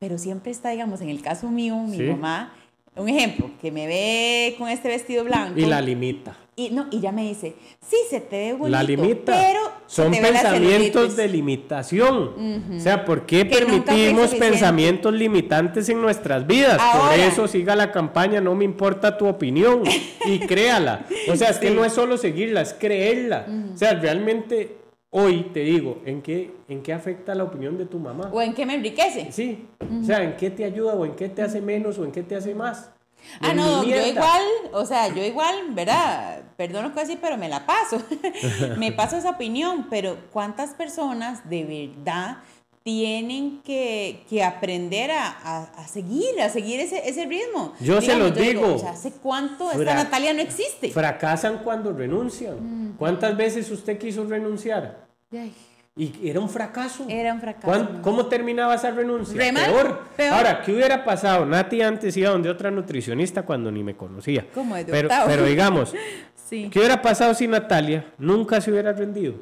Pero siempre está, digamos, en el caso mío, mi Sí. mamá, un ejemplo, que me ve con este vestido blanco. Y la limita. Y, no, y ya me dice, sí, se te ve bonito, La limita. pero Son pensamientos celulitis". de limitación. O sea, ¿por qué Que permitimos pensamientos limitantes en nuestras vidas? Por eso siga la campaña, no me importa tu opinión y créala. O sea, es que no es solo seguirla, es creerla. O sea, realmente hoy te digo, ¿en qué, ¿en qué afecta la opinión de tu mamá? ¿O en qué me enriquece? Sí, o sea, ¿en qué te ayuda o en qué te hace menos o en qué te hace más? Ah, no, yo igual, o sea, yo igual, ¿verdad? Perdono casi, pero me la paso. me paso esa opinión, pero ¿cuántas personas de verdad tienen que, que aprender a, a- a seguir, a seguir ese, ese ritmo? Yo se los yo digo. o sea, ¿hace cuánto esta Natalia no existe? Fracasan cuando renuncian. ¿Cuántas veces usted quiso renunciar? Ay, Y era un fracaso. Era un fracaso. ¿Cuán- ¿Cómo terminaba esa renuncia? Peor. peor. Ahora, ¿qué hubiera pasado? Nati antes iba donde otra nutricionista cuando ni me conocía. Como pero, pero digamos, sí. ¿qué hubiera pasado si Natalia nunca se hubiera rendido?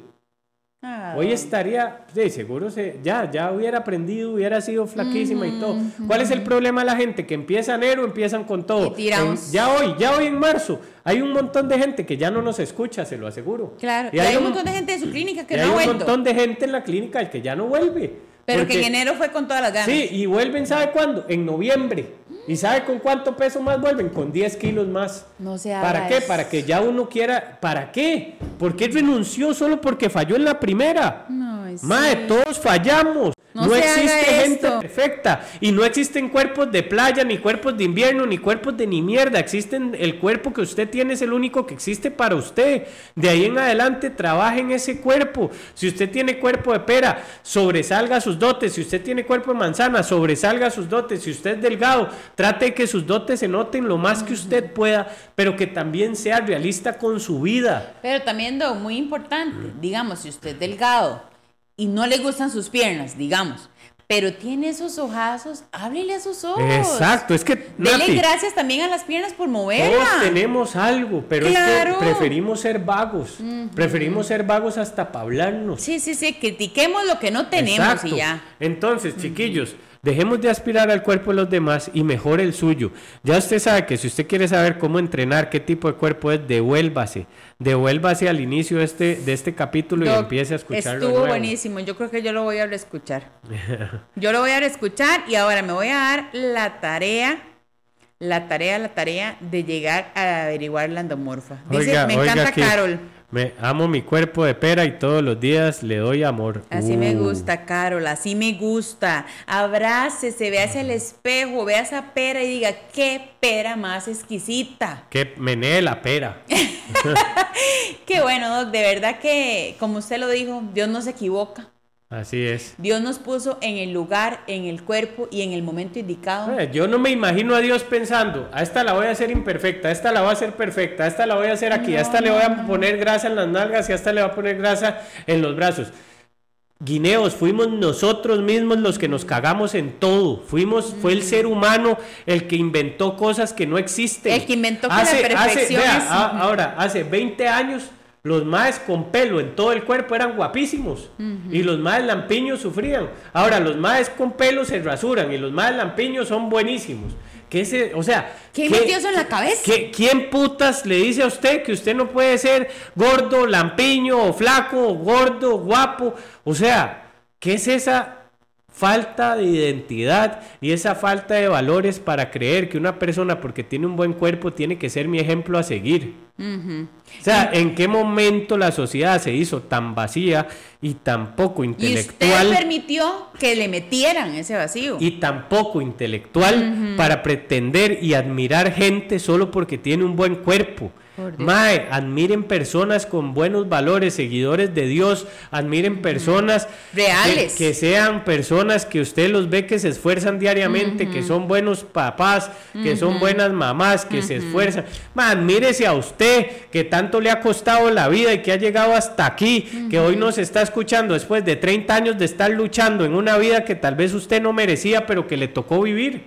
Ah, Hoy estaría, sí, seguro se, ya, ya hubiera aprendido, hubiera sido flaquísima y todo. ¿Cuál es el problema de la gente? Que empieza enero, empiezan con todo. En- ya hoy, ya hoy en marzo, hay un montón de gente que ya no nos escucha, se lo aseguro. Claro, Y y hay un montón de gente de su clínica que y no hay ha un vuelto. montón de gente en la clínica el que ya no vuelve. Pero Porque- que en enero fue con todas las ganas. Sí, y vuelven, ¿sabe cuándo? En noviembre. ¿Y sabe con cuánto peso más vuelven? Con 10 kilos más. No se ¿Para haga qué? eso. Para que ya uno quiera. ¿Para qué? ¿Por qué renunció solo porque falló en la primera? No, sí. Mae, todos fallamos. No existe gente esto. perfecta. Y no existen cuerpos de playa, ni cuerpos de invierno, ni cuerpos de ni mierda. Existen el cuerpo que usted tiene, es el único que existe para usted. De ahí en adelante, trabaje en ese cuerpo. Si usted tiene cuerpo de pera, sobresalga sus dotes. Si usted tiene cuerpo de manzana, sobresalga sus dotes. Si usted es delgado, trate de que sus dotes se noten lo más que usted pueda, pero que también sea realista con su vida. Pero también, Do, muy importante, digamos, si usted es delgado y no le gustan sus piernas, digamos, pero tiene esos ojazos, háblele a sus ojos. Exacto, es que Dele Nati, gracias también a las piernas por Todos moverla. tenemos algo, pero Claro. es que preferimos ser vagos. Preferimos ser vagos hasta para hablarnos. Sí, sí, sí, critiquemos lo que no tenemos Exacto. y ya. Entonces, chiquillos, Dejemos de aspirar al cuerpo de los demás y mejore el suyo. Ya usted sabe que si usted quiere saber cómo entrenar, qué tipo de cuerpo es, devuélvase. Devuélvase al inicio de este, de este capítulo y empiece a escucharlo. Estuvo nuevo. buenísimo. Yo creo que yo lo voy a reescuchar. Yo lo voy a reescuchar y ahora me voy a dar la tarea, la tarea, la tarea de llegar a averiguar la endomorfa. Dice, Oiga, me oiga encanta aquí. Carol. Me amo mi cuerpo de pera y todos los días le doy amor. Así me Uh. gusta, Carol, así me gusta. Abrácese, vea hacia el espejo, vea esa pera y diga, qué pera más exquisita. Que menee la pera. Qué bueno, Doc, de verdad que, como usted lo dijo, Dios no se equivoca. Así es. Dios nos puso en el lugar, en el cuerpo y en el momento indicado. Eh, Yo no me imagino a Dios pensando, a esta la voy a hacer imperfecta, a esta la voy a hacer perfecta, a esta la voy a hacer aquí, a esta le voy a poner grasa en las nalgas y a esta le voy a poner grasa en los brazos. Guineos, fuimos nosotros mismos los que nos cagamos en todo. Fuimos, fue el ser humano el que inventó cosas que no existen. El que inventó que la perfección vea, es- a- ahora, hace 20 años, los maes con pelo en todo el cuerpo eran guapísimos. Y los maes lampiños sufrían. Ahora, los maes con pelo se rasuran y los maes lampiños son buenísimos. ¿Qué se, o sea, ¿Qué metió eso en la cabeza? ¿qué- ¿Quién putas le dice a usted que usted no puede ser gordo, lampiño, o flaco, o gordo, guapo? O sea, ¿qué es esa falta de identidad y esa falta de valores para creer que una persona porque tiene un buen cuerpo tiene que ser mi ejemplo a seguir? O sea, ¿en qué momento la sociedad se hizo tan vacía y tan poco Y usted intelectual? permitió que le metieran ese vacío. y tan poco intelectual para pretender y admirar gente solo porque tiene un buen cuerpo. Mae, admiren personas con buenos valores, seguidores de Dios, admiren personas Reales. Que, que sean personas que usted los ve que se esfuerzan diariamente, que son buenos papás, que son buenas mamás, que se esfuerzan. Mae, admírese a usted que tanto le ha costado la vida y que ha llegado hasta aquí, que hoy nos está escuchando después de 30 años de estar luchando en una vida que tal vez usted no merecía, pero que le tocó vivir.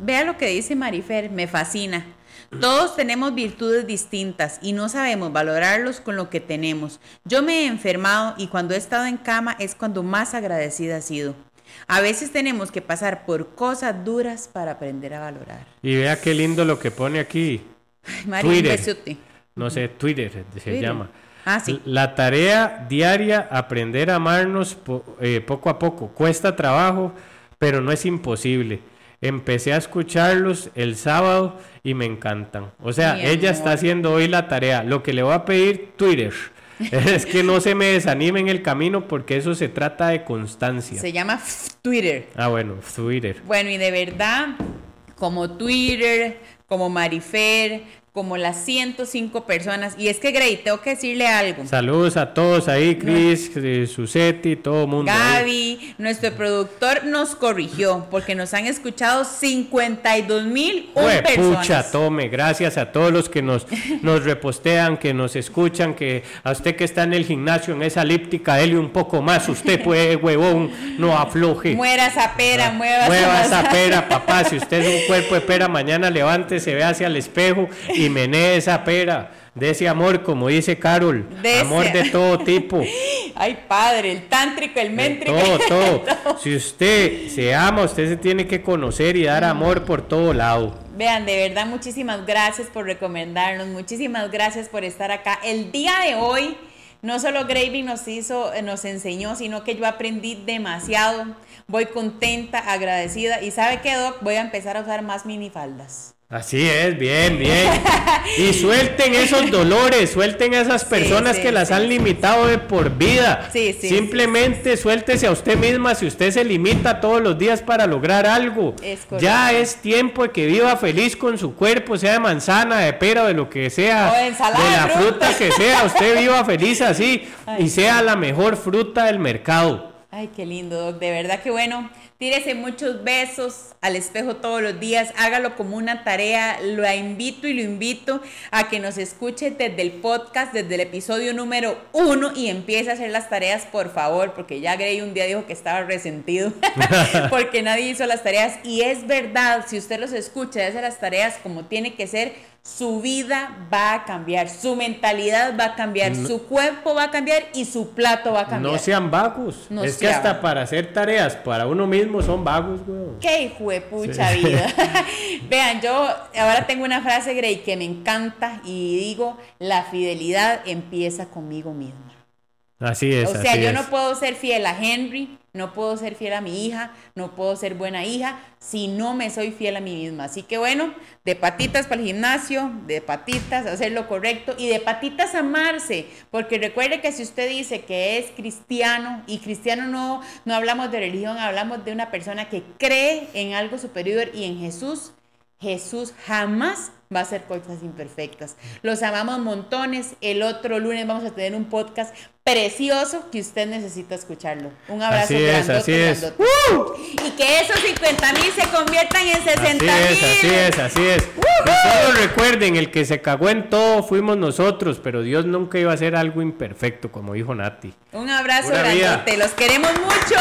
Vea lo que dice Marifer, me fascina. Todos tenemos virtudes distintas y no sabemos valorarlos con lo que tenemos. Yo me he enfermado y cuando he estado en cama es cuando más agradecida he sido. A veces tenemos que pasar por cosas duras para aprender a valorar. Y vea qué lindo lo que pone aquí. Ay, Twitter. No sé, Twitter se Twitter. llama. Ah, sí. La tarea diaria, aprender a amarnos po- eh, poco a poco. Cuesta trabajo, pero no es imposible. Empecé a escucharlos el sábado y me encantan. O sea, ella está haciendo hoy la tarea. Lo que le voy a pedir, Twitter, es que no se me desanime en el camino porque eso se trata de constancia. Se llama Twitter. Ah, bueno, Twitter. Bueno, y de verdad, como Twitter, como Marifer, como las 105 personas. Y es que, Grey, tengo que decirle algo. Saludos a todos ahí, Chris, eh, Susetti, todo el mundo. ahí. Gaby, nuestro productor, nos corrigió porque nos han escuchado 52 mil personas. pucha, tome, gracias a todos los que nos, nos repostean, que nos escuchan, que a usted que está en el gimnasio, en esa elíptica, dele un poco más, usted puede, huevón, no afloje. Muera esa pera, mueva, Mueva esa esa pera, papá, si usted es un cuerpo de pera, mañana levántese, ve hacia el espejo y menee esa pera, de ese amor, como dice Carol, De amor ese- de todo tipo. Ay, padre, el tántrico, el méntrico. Todo, todo. Si usted se ama, usted se tiene que conocer y dar amor por todo lado. Vean, de verdad, muchísimas gracias por recomendarnos, muchísimas gracias por estar acá. El día de hoy, no solo Gravy nos hizo, eh, nos enseñó, sino que yo aprendí demasiado. Voy contenta, agradecida. Y sabe qué, Doc, voy a empezar a usar más minifaldas. Así es, bien, bien. Y suelten esos dolores, suelten a esas personas sí, que las sí, han limitado de por vida. Sí, sí, Simplemente suéltese a usted misma si usted se limita todos los días para lograr algo. Es ya es tiempo de que viva feliz con su cuerpo, sea de manzana, de pera de lo que sea. O de ensalada de de la fruta. fruta que sea, usted viva feliz así Ay, y sea la mejor fruta del mercado. Ay, qué lindo, Doc. De verdad que bueno. Tírese muchos besos al espejo todos los días. Hágalo como una tarea. Lo invito y lo invito a que nos escuche desde el podcast, desde el episodio número uno y empiece a hacer las tareas, por favor, porque ya Gray un día dijo que estaba resentido porque nadie hizo las tareas. Y es verdad, si usted los escucha y hace las tareas como tiene que ser, su vida va a cambiar, su mentalidad va a cambiar, su cuerpo va a cambiar y su plato va a cambiar. No sean vagos. No es que hasta para hacer tareas para uno mismo son vagos, güey. Qué hijo de pucha vida. Vean, yo ahora tengo una frase, Grey, que me encanta y digo, la fidelidad empieza conmigo misma. Así es. O sea, yo es. no puedo ser fiel a Henry, no puedo ser fiel a mi hija, no puedo ser buena hija si no me soy fiel a mí misma. Así que bueno, de patitas para el gimnasio, de patitas hacer lo correcto y de patitas amarse, porque recuerde que si usted dice que es cristiano y cristiano no no hablamos de religión, hablamos de una persona que cree en algo superior y en Jesús, Jesús jamás va a hacer cosas imperfectas. Los amamos montones. El otro lunes vamos a tener un podcast precioso que usted necesita escucharlo. Un abrazo Así es, grandote, así es. Y que esos 50 mil se conviertan en 60 Así mil. es, así es, así es. Solo recuerden, el que se cagó en todo fuimos nosotros, pero Dios nunca iba a hacer algo imperfecto, como dijo Nati. Un abrazo Pura vida. grandote. Los queremos mucho.